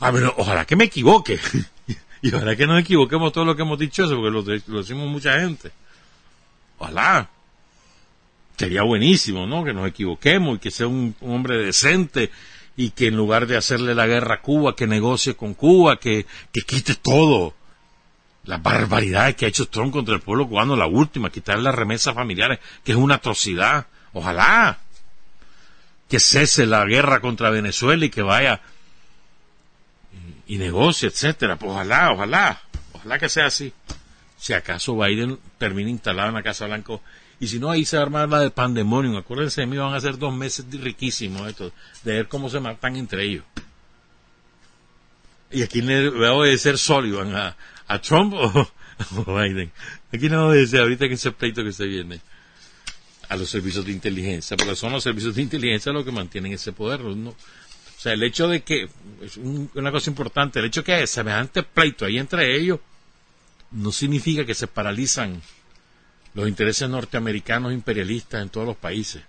Ah, pero ojalá que me equivoque. y ojalá que nos equivoquemos todo lo que hemos dicho eso, porque lo, decimos mucha gente. Ojalá. Sería buenísimo, ¿no? Que nos equivoquemos y que sea un hombre decente y que en lugar de hacerle la guerra a Cuba, que negocie con Cuba, que, que quite todo. La barbaridad que ha hecho Trump contra el pueblo cubano, la última, quitar las remesas familiares, que es una atrocidad. Ojalá que cese la guerra contra Venezuela y que vaya y, negocie, etcétera. Pues ojalá, ojalá, ojalá que sea así. Si acaso Biden termina instalado en la Casa Blanca y si no, ahí se va a armar la de pandemonio. Acuérdense de mí, van a ser dos meses riquísimos estos, de ver cómo se matan entre ellos. ¿Y aquí le va a obedecer Sullivan? ¿A, a Trump o, Biden? Aquí no obedecer ahorita que ese pleito que se viene a los servicios de inteligencia, porque son los servicios de inteligencia los que mantienen ese poder. O sea, el hecho de que, es una cosa importante, el hecho de que hay semejante pleito ahí entre ellos, no significa que se paralizan los intereses norteamericanos imperialistas en todos los países.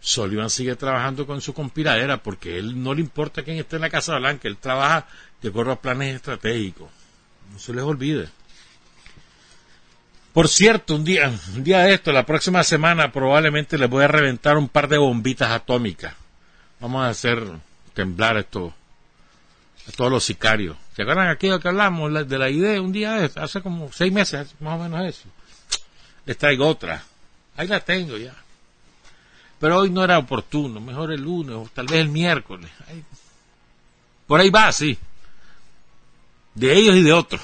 Sullivan sigue trabajando con su conspiradera porque él no le importa quién esté en la Casa Blanca, él trabaja de acuerdo a planes estratégicos. No se les olvide. Por cierto, un día, un día de esto, la próxima semana probablemente les voy a reventar un par de bombitas atómicas. Vamos a hacer temblar esto, a todos los sicarios. ¿Se acuerdan aquello que hablamos de la idea un día Hace como seis meses, más o menos eso les traigo otra. Ahí la tengo ya. Pero hoy no era oportuno, mejor el lunes o tal vez el miércoles. Por ahí va, sí. De ellos y de otros.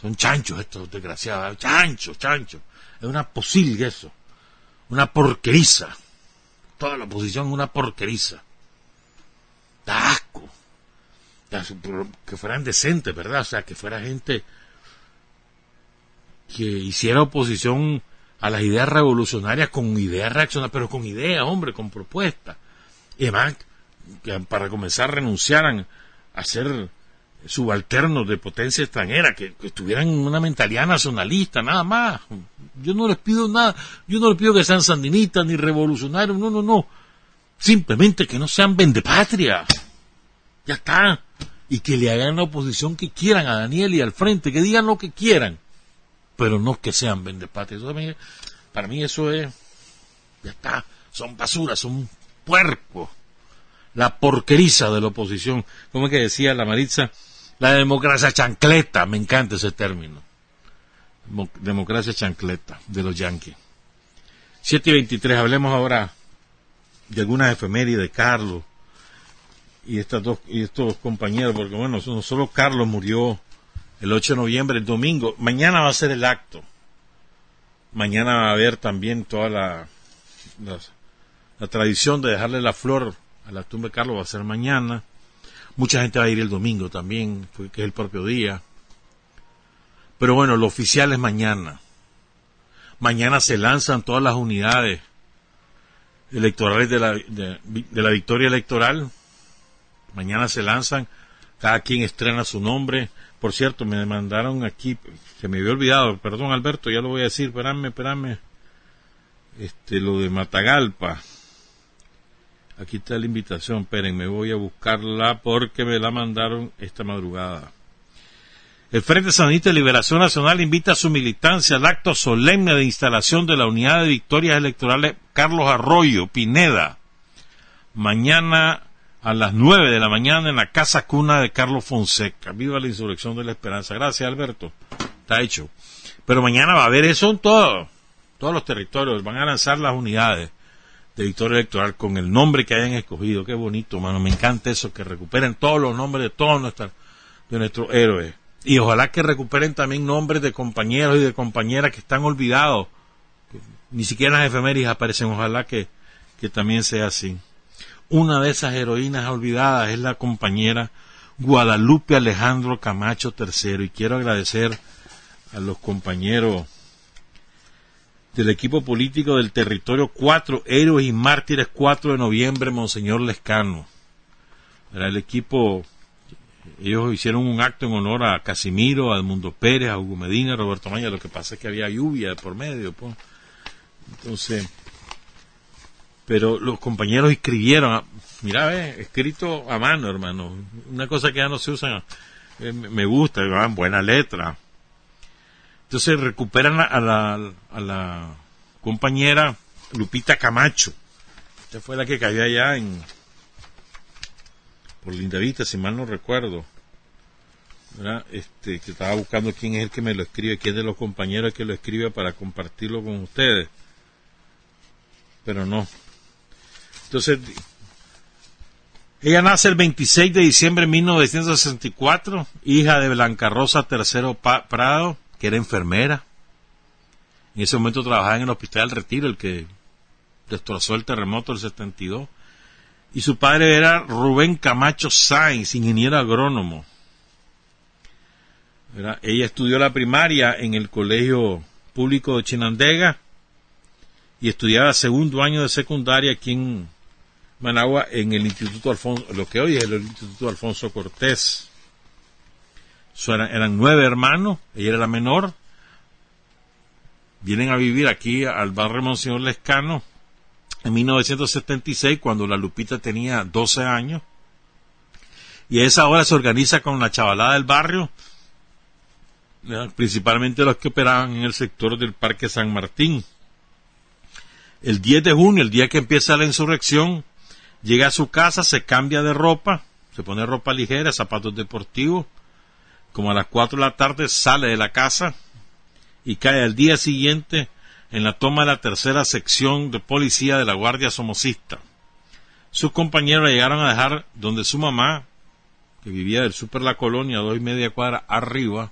Son chanchos estos desgraciados. Chanchos, chanchos. Es una posilga eso. Una porqueriza. Toda la oposición una porqueriza. Da asco. Que fueran decentes, ¿verdad? O sea, que fuera gente que hiciera oposición a las ideas revolucionarias con ideas reaccionarias, pero con ideas, hombre, con propuestas. Y además, que para comenzar renunciaran a ser subalternos de potencia extranjera, que, tuvieran una mentalidad nacionalista, nada más. Yo no les pido nada, yo no les pido que sean sandinistas ni revolucionarios, no, no, no. Simplemente que no sean vendepatria. Ya está. Y que le hagan la oposición que quieran a Daniel y al frente, que digan lo que quieran pero no que sean vendepatrias. Para mí eso es, ya está, son basuras, son puercos. La porqueriza de la oposición. Como es que decía la Maritza? La democracia chancleta, me encanta ese término. Democracia chancleta de los yanquis. 7 y 23, hablemos ahora de algunas efemérides de Carlos y estas dos y estos compañeros, porque bueno, no solo Carlos murió el 8 de noviembre, el domingo. Mañana va a ser el acto. Mañana va a haber también toda la, la, tradición de dejarle la flor a la tumba de Carlos, va a ser mañana. Mucha gente va a ir el domingo también, que es el propio día. Pero bueno, lo oficial es mañana. Mañana se lanzan todas las unidades electorales de la, de la victoria electoral. Mañana se lanzan, cada quien estrena su nombre, por cierto, me mandaron aquí, se me había olvidado, perdón Alberto, ya lo voy a decir, espérame, espérame, este, lo de Matagalpa. Aquí está la invitación, esperen, voy a buscarla porque me la mandaron esta madrugada. El Frente Sanista de Liberación Nacional invita a su militancia al acto solemne de instalación de la Unidad de Victorias Electorales Carlos Arroyo, Pineda. Mañana a las nueve de la mañana en la casa cuna de Carlos Fonseca. Viva la insurrección de la esperanza. Gracias, Alberto. Está hecho. Pero mañana va a haber eso en todo, todos los territorios. Van a lanzar las unidades de victoria electoral con el nombre que hayan escogido. Qué bonito, mano. Me encanta eso, que recuperen todos los nombres de todos nuestros, de nuestros héroes. Y ojalá que recuperen también nombres de compañeros y de compañeras que están olvidados. Ni siquiera las efemérides aparecen. Ojalá que, que también sea así. Una de esas heroínas olvidadas es la compañera Guadalupe Alejandro Camacho III. Y quiero agradecer a los compañeros del equipo político del territorio 4, Héroes y Mártires 4 de noviembre, Monseñor Lescano. Era el equipo, ellos hicieron un acto en honor a Casimiro, a Edmundo Pérez, a Hugo Medina, a Roberto Maya, lo que pasa es que había lluvia por medio. Pues. Entonces, pero los compañeros escribieron, mira, escrito a mano, hermano, una cosa que ya no se usa, eh, me gusta, buena letra entonces recuperan a la, a la compañera Lupita Camacho. Esta fue la que cayó allá en por Lindavita, si mal no recuerdo. Este, que estaba buscando quién es el que me lo escribe, quién de los compañeros que lo escribe para compartirlo con ustedes. Pero no. Entonces, ella nace el 26 de diciembre de 1964, hija de Blanca Rosa III Prado, que era enfermera. En ese momento trabajaba en el Hospital Retiro, el que destrozó el terremoto del 72. Y su padre era Rubén Camacho Sainz, ingeniero agrónomo. Ella estudió la primaria en el Colegio Público de Chinandega y estudiaba segundo año de secundaria aquí en Managua en el Instituto Alfonso, lo que hoy es el Instituto Alfonso Cortés eran, nueve hermanos, ella era la menor. Vienen a vivir aquí al barrio Monseñor Lescano en 1976, cuando la Lupita tenía 12 años. Y a esa hora se organiza con la chavalada del barrio, principalmente los que operaban en el sector del Parque San Martín. El 10 de junio, el día que empieza la insurrección, llega a su casa, se cambia de ropa, se pone ropa ligera, zapatos deportivos, como a las cuatro de la tarde sale de la casa y cae al día siguiente en la toma de la tercera sección de policía de la Guardia Somocista. Sus compañeros llegaron a dejar donde su mamá, que vivía del Super La Colonia, dos y media cuadra arriba,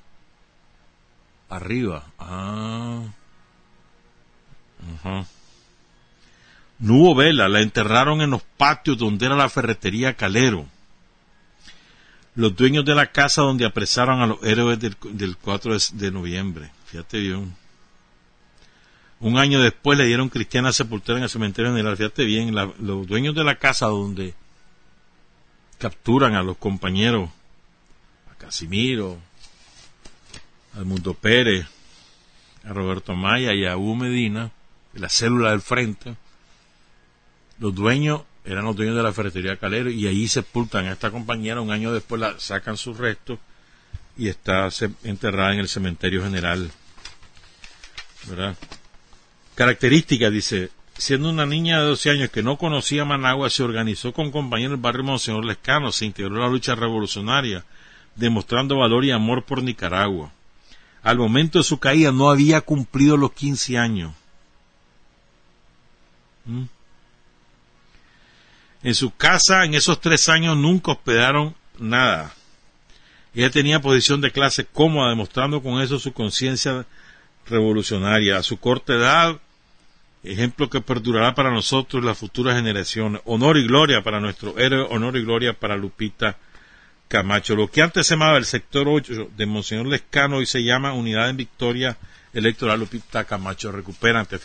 arriba, ah, no hubo vela, la enterraron en los patios donde era la ferretería Calero los dueños de la casa donde apresaron a los héroes del, 4 de noviembre. Fíjate bien. Un año después le dieron cristiana sepultura en el cementerio general. Fíjate bien, los dueños de la casa donde capturan a los compañeros, a Casimiro, a Mundo Pérez, a Roberto Maya y a Hugo Medina, la célula del frente, los dueños eran los dueños de la ferretería Calero y ahí sepultan a esta compañera, un año después la sacan sus restos y está enterrada en el cementerio general. ¿Verdad? Características, dice, siendo una niña de 12 años que no conocía Managua, se organizó con compañeros del barrio Monseñor Lescano, se integró a la lucha revolucionaria, demostrando valor y amor por Nicaragua. Al momento de su caída no había cumplido los 15 años. ¿Mm? En su casa, en esos tres años, nunca hospedaron nada. Ella tenía posición de clase cómoda, demostrando con eso su conciencia revolucionaria. A su corta edad, ejemplo que perdurará para nosotros y las futuras generaciones. Honor y gloria para nuestro héroe, honor y gloria para Lupita Camacho. Lo que antes se llamaba el sector 8 de Monseñor Lescano hoy se llama Unidad en Victoria Electoral Lupita Camacho. Recuperan, te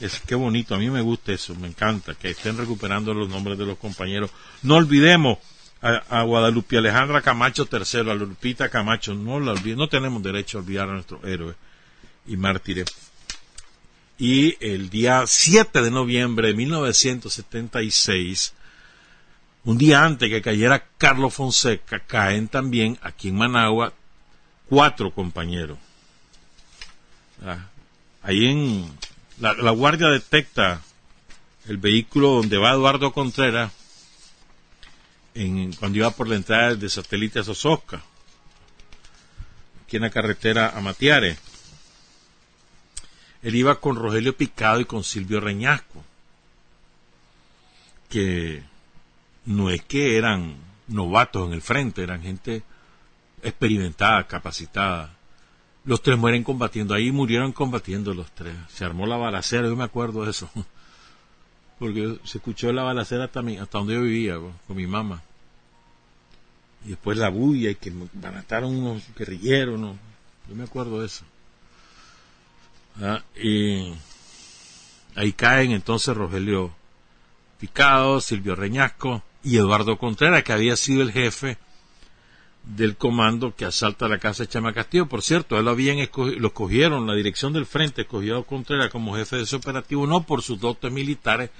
es qué bonito, a mí me gusta eso, me encanta que estén recuperando los nombres de los compañeros. No olvidemos a, Guadalupe Alejandra Camacho III, a Lupita Camacho, no la no tenemos derecho a olvidar a nuestros héroes y mártires. Y el día 7 de noviembre de 1976, un día antes que cayera Carlos Fonseca, caen también aquí en Managua cuatro compañeros. Ah, ahí en la, guardia detecta el vehículo donde va Eduardo Contreras en, cuando iba por la entrada de satélite a Sososca, aquí en la carretera a Matiare. Él iba con Rogelio Picado y con Silvio Reñasco, que no es que eran novatos en el frente, eran gente experimentada, capacitada. Los tres mueren combatiendo, ahí murieron combatiendo los tres. Se armó la balacera, yo me acuerdo de eso. Porque se escuchó la balacera hasta, hasta donde yo vivía, con mi mamá. Y después la bulla y que mataron unos guerrilleros, ¿no? Yo me acuerdo de eso. Ah, y ahí caen entonces Rogelio Picado, Silvio Reñasco y Eduardo Contreras, que había sido el jefe del comando que asalta la casa de Chama Castillo. Por cierto, él lo habían lo escogieron, la dirección del frente escogió a Contreras como jefe de ese operativo, no por sus dotes militares,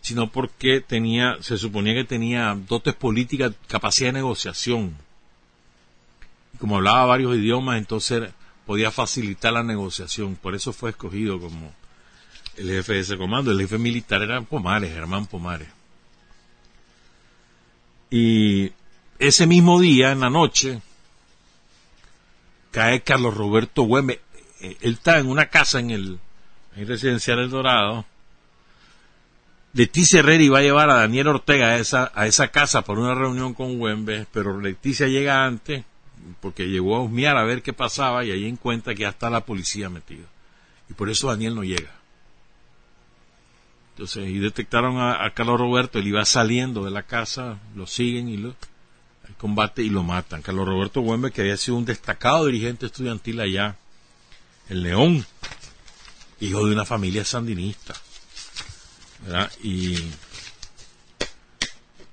sino porque tenía, se suponía que tenía dotes políticas, capacidad de negociación. Y como hablaba varios idiomas, entonces podía facilitar la negociación. Por eso fue escogido como el jefe de ese comando. El jefe militar era Pomares, Germán Pomares. Y ese mismo día, en la noche, cae Carlos Roberto Güemes. Eh, él está en una casa en el, residencial El Dorado. Leticia Herrera iba a llevar a Daniel Ortega a esa, a esa casa por una reunión con Güemes, pero Leticia llega antes porque llegó a husmear a ver qué pasaba y ahí encuentra que ya está la policía metida. Y por eso Daniel no llega. Entonces, y detectaron a, Carlos Roberto, él iba saliendo de la casa, lo siguen y lo combate y lo matan. Carlos Roberto Güembe, que había sido un destacado dirigente estudiantil allá en León, hijo de una familia sandinista. Y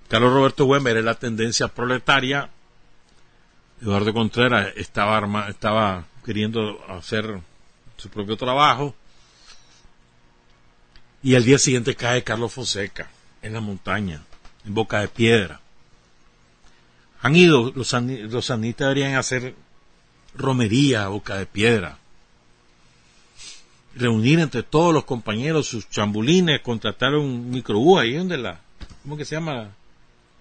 Carlos Roberto Güembe era la tendencia proletaria Eduardo Contreras estaba, estaba queriendo hacer su propio trabajo. Y al día siguiente cae Carlos Fonseca en la montaña, en Boca de Piedra. Han ido, los, los deberían hacer romería a Boca de Piedra. Reunir entre todos los compañeros sus chambulines, contratar un microbús ahí donde la, ¿cómo que se llama?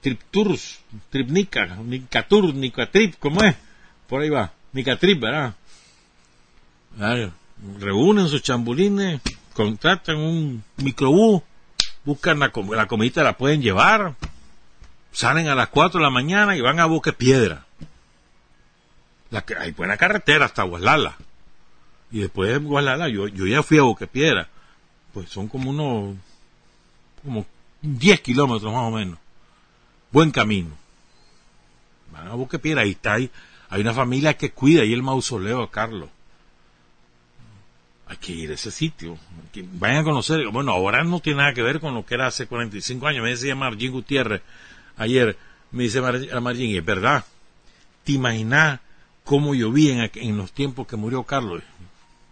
Tripturs, Tripnica, Nicatur, Nicatrip, ¿cómo es? Por ahí va, Nicatrip, ¿verdad? reúnen sus chambulines, contratan un microbús, buscan la, la comida, la pueden llevar, salen a las 4 de la mañana y van a Boque Piedra. La, hay buena carretera hasta Guaslala. Y después de Guaslala, yo, yo ya fui a Boque Piedra. Pues son como unos, como 10 kilómetros más o menos buen camino. Van a Boquepiedra, ahí está, ahí, hay una familia que cuida ahí el mausoleo a Carlos. Hay que ir a ese sitio, que vayan a conocer, bueno, ahora no tiene nada que ver con lo que era hace 45 años, me decía Margín Gutiérrez ayer, me dice Margín, y es verdad, ¿te imaginas cómo llovía en, los tiempos que murió Carlos?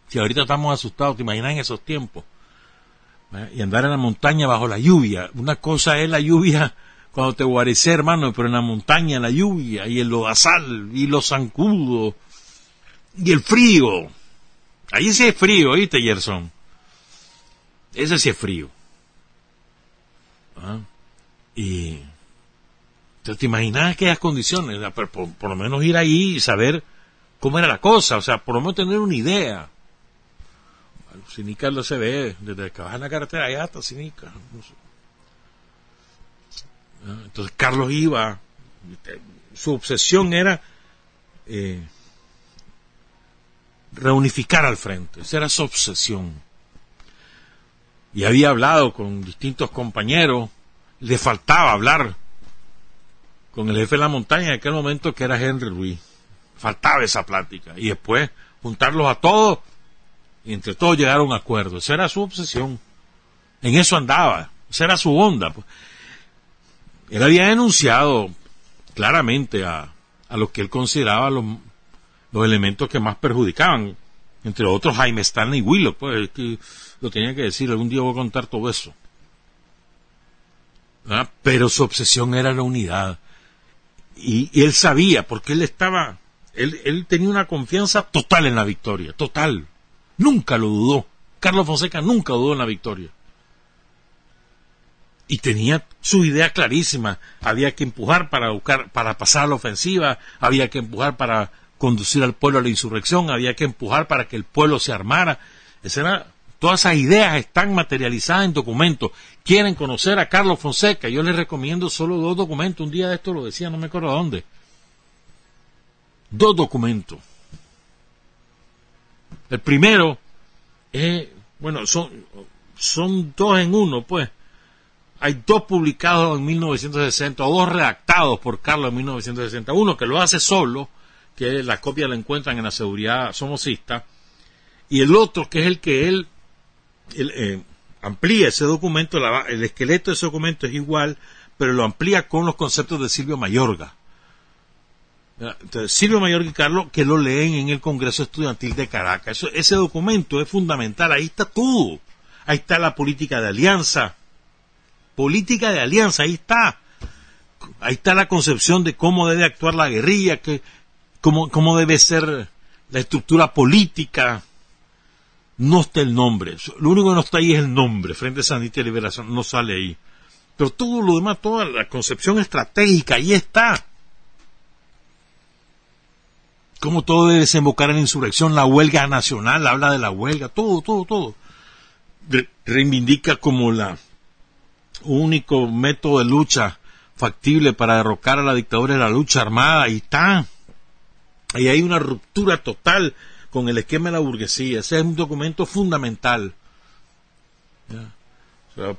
Si ahorita estamos asustados, ¿te imaginas en esos tiempos? Y andar en la montaña bajo la lluvia, una cosa es la lluvia cuando te guarecé, hermano, pero en la montaña, la lluvia, y el lodazal, y los zancudos, y el frío. Ahí sí es frío, ¿oíste, Gerson? Ese sí es frío. ¿Ah? Y... ¿Te imaginas aquellas condiciones? Por, por, lo menos ir ahí y saber cómo era la cosa, o sea, por lo menos tener una idea. Bueno, Sinica lo se ve, desde que vas en la carretera allá hasta Sinica. No sé. Entonces Carlos iba, su obsesión era eh, reunificar al frente, esa era su obsesión. Y había hablado con distintos compañeros, le faltaba hablar con el jefe de la montaña en aquel momento que era Henry Ruiz. Faltaba esa plática. Y después juntarlos a todos y entre todos llegar a un acuerdo. Esa era su obsesión. En eso andaba. Esa era su onda. Pues. Él había denunciado claramente a, a lo que él consideraba los, los elementos que más perjudicaban, entre otros Jaime Stanley Willow, pues que lo tenía que decir, algún día voy a contar todo eso. Pero su obsesión era la unidad. Y, él sabía, porque él estaba, él, él tenía una confianza total en la victoria, total. Nunca lo dudó. Carlos Fonseca nunca dudó en la victoria y tenía su idea clarísima. Había que empujar para buscar, para pasar a la ofensiva, había que empujar para conducir al pueblo a la insurrección, había que empujar para que el pueblo se armara. Todas esas ideas están materializadas en documentos. Quieren conocer a Carlos Fonseca, yo les recomiendo solo dos documentos. Un día de esto lo decía, no me acuerdo dónde. dos documentos. El primero es, bueno, son, dos en uno, pues. Hay dos publicados en 1960, o dos redactados por Carlos en 1960. Uno que lo hace solo, que la copia la encuentran en la seguridad somocista, y el otro que es el que él, eh, amplía ese documento, el esqueleto de ese documento es igual, pero lo amplía con los conceptos de Silvio Mayorga. Silvio Mayorga y Carlos, que lo leen en el Congreso Estudiantil de Caracas. ese documento es fundamental, ahí está todo. Ahí está la política de alianza. Política de alianza, ahí está. Ahí está la concepción de cómo debe actuar la guerrilla, cómo, cómo debe ser la estructura política, no está el nombre. Lo único que no está ahí es el nombre. Frente Sandinista y Liberación no sale ahí. Pero todo lo demás, toda la concepción estratégica, ahí está. Cómo todo debe desembocar en insurrección, la huelga nacional, habla de la huelga, todo, todo, todo. reivindica como la único método de lucha factible para derrocar a la dictadura de la lucha armada, ahí está. Ahí hay una ruptura total con el esquema de la burguesía. Ese es un documento fundamental.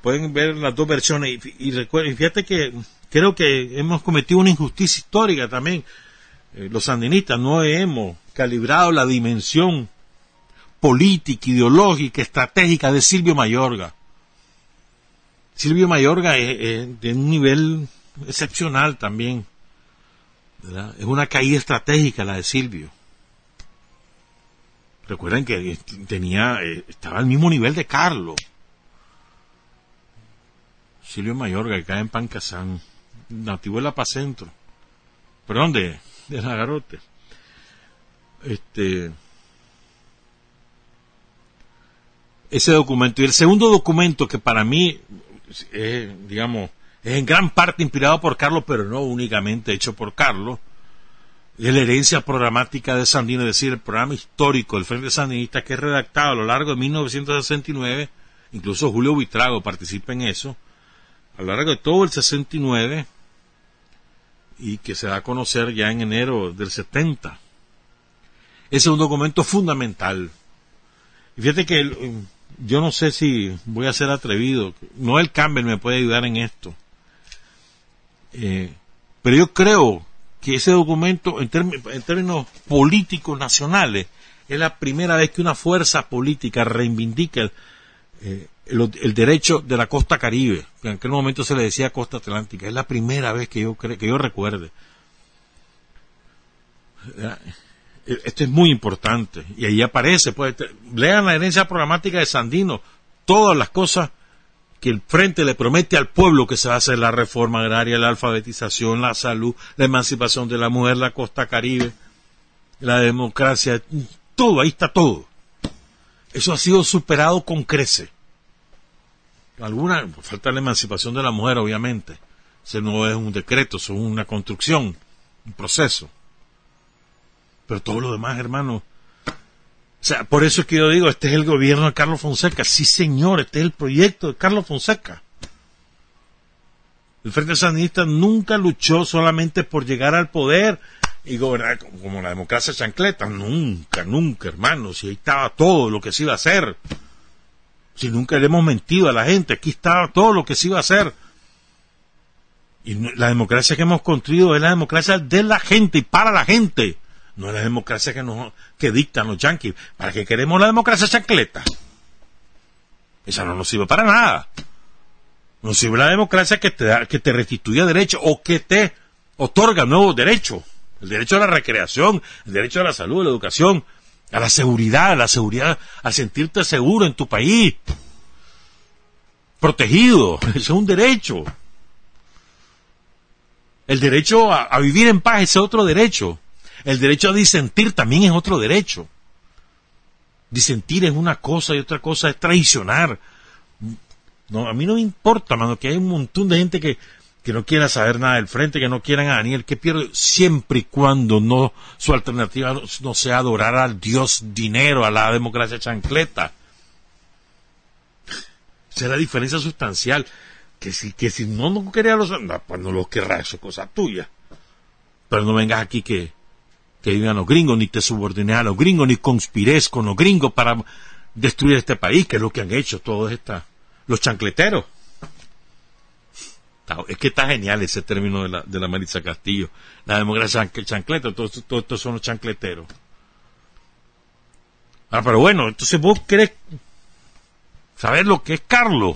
pueden ver las dos versiones y, y, fíjate que creo que hemos cometido una injusticia histórica también. Eh, los sandinistas no hemos calibrado la dimensión política, ideológica, estratégica de Silvio Mayorga. Silvio Mayorga es, de un nivel excepcional también. Es una caída estratégica la de Silvio. Recuerden que tenía, eh, estaba al mismo nivel de Carlos. Silvio Mayorga, que cae en Pancasán, nativo de La Paz Centro. Perdón, de, de Nagarote. Este. Ese documento. Y el segundo documento que para mí es, digamos, es en gran parte inspirado por Carlos, pero no únicamente hecho por Carlos, la herencia programática de Sandino, es decir, el programa histórico del Frente Sandinista que es redactado a lo largo de 1969, incluso Julio Buitrago participa en eso, a lo largo de todo el 69 y que se da a conocer ya en enero del 70. Ese es un documento fundamental. Y fíjate que yo no sé si voy a ser atrevido, Noel Campbell me puede ayudar en esto, eh, pero yo creo que ese documento, en, términos políticos nacionales, es la primera vez que una fuerza política reivindica eh, el, derecho de la costa caribe, que en aquel momento se le decía costa atlántica, es la primera vez que yo, que yo recuerde. Esto es muy importante, y ahí aparece, pues, lean la herencia programática de Sandino, todas las cosas que el Frente le promete al pueblo que se va a hacer la reforma agraria, la alfabetización, la salud, la emancipación de la mujer, la costa caribe, la democracia, todo, ahí está todo. Eso ha sido superado con crece. Alguna, falta la emancipación de la mujer, obviamente. Ese no es un decreto, es una construcción, un proceso. Pero todo lo demás, hermano, o sea, por eso es que yo digo, este es el gobierno de Carlos Fonseca. Sí, señor, este es el proyecto de Carlos Fonseca. El Frente Sandinista nunca luchó solamente por llegar al poder y gobernar como la democracia chancleta. Nunca, nunca, hermano. Si ahí estaba todo lo que se iba a hacer. Si nunca le hemos mentido a la gente, aquí estaba todo lo que se iba a hacer. Y la democracia que hemos construido es la democracia de la gente y para la gente. No es la democracia que, nos, que dictan los yanquis. ¿Para qué queremos la democracia chancleta? Esa no nos sirve para nada. Nos sirve la democracia que te, da, que te restituye derechos o que te otorga nuevos derechos. El derecho a la recreación, el derecho a la salud, a la educación, a la seguridad, a la seguridad, a sentirte seguro en tu país. Protegido. Ese es un derecho. El derecho a, a vivir en paz, ese es otro derecho. El derecho a disentir también es otro derecho. Disentir es una cosa y otra cosa es traicionar. A mí no me importa, mano, que hay un montón de gente que, que no quiera saber nada del frente, que no quieran a Daniel, que pierde siempre y cuando no su alternativa no, sea adorar al Dios dinero, a la democracia chancleta. Esa es la diferencia sustancial. Que si, que si no, no quería los, no, pues no los querrá, eso es cosa tuya. Pero no vengas aquí que, que vivan los gringos, ni te subordines a los gringos, ni conspires con los gringos para destruir este país, que es lo que han hecho todos esta, los chancleteros. Es que está genial ese término de la, de la Marisa Castillo. La democracia chancleta, todos, estos son los chancleteros. Ah, pero bueno, entonces vos querés saber lo que es Carlos.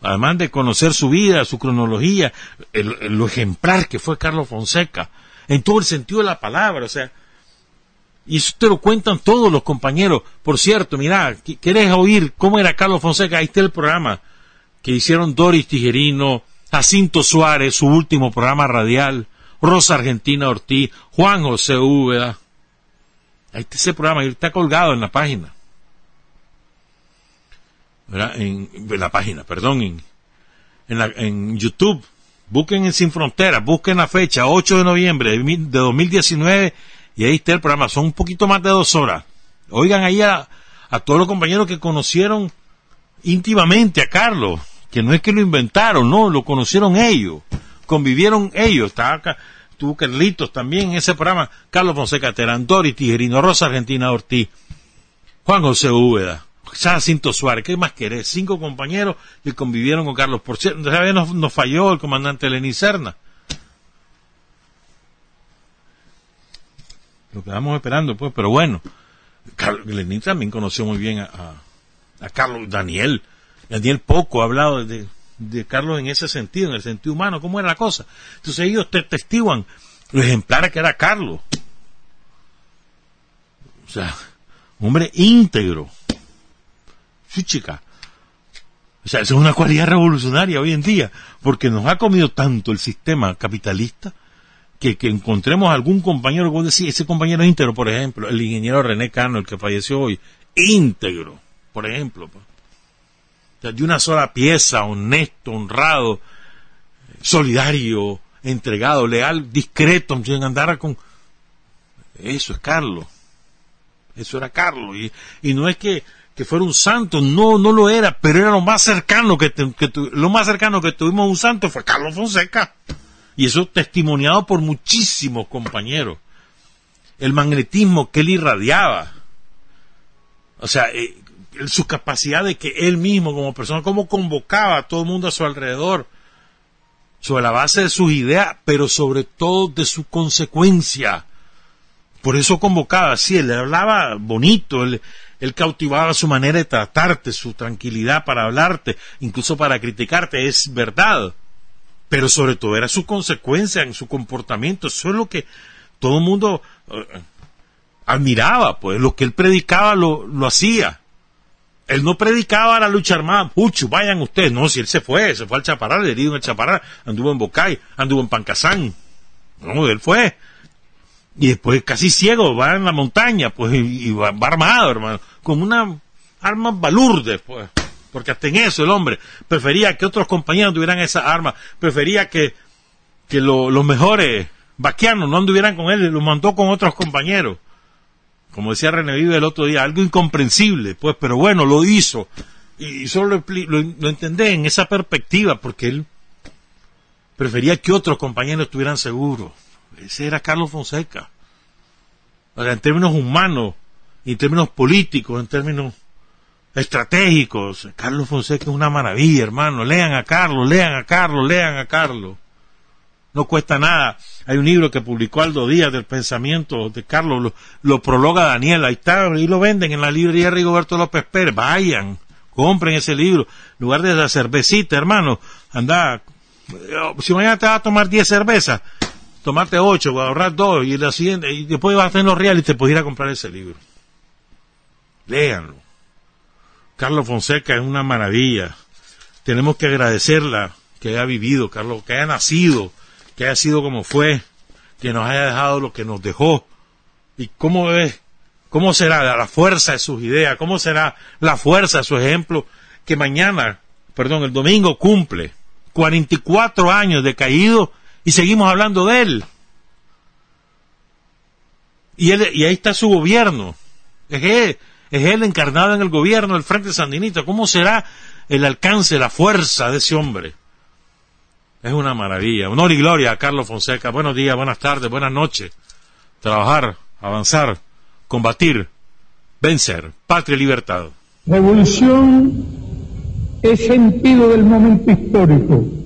Además de conocer su vida, su cronología, lo ejemplar que fue Carlos Fonseca, en todo el sentido de la palabra, o sea, y eso te lo cuentan todos los compañeros. Por cierto, mira, ¿querés oír cómo era Carlos Fonseca? Ahí está el programa que hicieron Doris Tijerino, Jacinto Suárez, su último programa radial, Rosa Argentina Ortiz, Juan José Úbeda. Ahí está ese programa, ahí está colgado en la página. En, la página, perdón, en, en, YouTube. Busquen en Sin Fronteras, busquen la fecha, 8 de noviembre de, 2019, y ahí está el programa. Son un poquito más de dos horas. Oigan ahí a, todos los compañeros que conocieron íntimamente a Carlos, que no es que lo inventaron, no, lo conocieron ellos, convivieron ellos. Estaba acá, tuvo Carlitos también en ese programa, Carlos Fonseca Terán, Doris Tijerino, Rosa Argentina Ortiz, Juan José Úbeda, Jacinto Suárez, ¿qué más querés? Cinco compañeros que convivieron con Carlos. Por cierto, nos, nos falló el comandante Lenín Serna. Lo quedamos esperando, pues, pero bueno. Lenín también conoció muy bien a, Carlos Daniel. Daniel poco ha hablado de, Carlos en ese sentido, en el sentido humano, cómo era la cosa. Entonces ellos te testiguan lo ejemplar que era Carlos. O sea, hombre íntegro. Sí, chica. O sea, eso es una cualidad revolucionaria hoy en día, porque nos ha comido tanto el sistema capitalista que, que encontremos algún compañero, como decir, ese compañero íntegro, por ejemplo, el ingeniero René Cano, el que falleció hoy, íntegro, por ejemplo. Pues de una sola pieza, honesto, honrado, solidario, entregado, leal, discreto, sin andar con... Eso es Carlos. Eso era Carlos. Y, y no es que, que, fuera un santo, no, no lo era, pero era lo más cercano que, lo más cercano que tuvimos a un santo fue Carlos Fonseca. Y eso testimoniado por muchísimos compañeros. El magnetismo que él irradiaba. O sea, eh, su capacidad de que él mismo como persona, cómo convocaba a todo el mundo a su alrededor, sobre la base de sus ideas, pero sobre todo de su consecuencia. Por eso convocaba, sí, él hablaba bonito, él, él cautivaba su manera de tratarte, su tranquilidad para hablarte, incluso para criticarte, es verdad. Pero sobre todo era su consecuencia en su comportamiento, eso es lo que todo el mundo eh, admiraba, pues lo que él predicaba lo, lo hacía. Él no predicaba la lucha armada, pucho, vayan ustedes. No, si él se fue, se fue al Chaparral, herido en el Chaparral, anduvo en Bocay, anduvo en Pancasán. No, él fue. Y después casi ciego, va en la montaña, pues, y, va, armado, hermano, con una arma balurde, pues. Porque hasta en eso el hombre prefería que otros compañeros tuvieran esa arma, prefería que, que los mejores vaquianos no anduvieran con él, lo mandó con otros compañeros como decía René Vive el otro día, algo incomprensible, pues, pero bueno, lo hizo. Y, solo lo, lo, entendé en esa perspectiva, porque él prefería que otros compañeros estuvieran seguros. Ese era Carlos Fonseca. En términos humanos, en términos políticos, en términos estratégicos, Carlos Fonseca es una maravilla, hermano. Lean a Carlos, lean a Carlos, lean a Carlos no cuesta nada. Hay un libro que publicó Aldo Díaz del pensamiento de Carlos, lo, prologa Daniel, ahí está, y lo venden en la librería Rigoberto López Pérez, vayan, compren ese libro, en lugar de la cervecita, hermano, anda, si mañana te vas a tomar 10 cervezas, tomate 8, ahorrar 2, y, la siguiente, y después vas a tener los reales y te puedes ir a comprar ese libro. Léanlo. Carlos Fonseca es una maravilla. Tenemos que agradecerla que haya vivido, Carlos, que haya nacido que haya sido como fue, que nos haya dejado lo que nos dejó. ¿Y cómo es? ¿Cómo será la fuerza de sus ideas? ¿Cómo será la fuerza de su ejemplo? Que mañana, perdón, el domingo cumple 44 años de caído y seguimos hablando de él. Y, él, y ahí está su gobierno. Es él, encarnado en el gobierno del Frente Sandinista. ¿Cómo será el alcance, la fuerza de ese hombre? Es una maravilla. Honor y gloria a Carlos Fonseca. Buenos días, buenas tardes, buenas noches. trabajar, avanzar, combatir, vencer, patria y libertad. Revolución es sentido del momento histórico.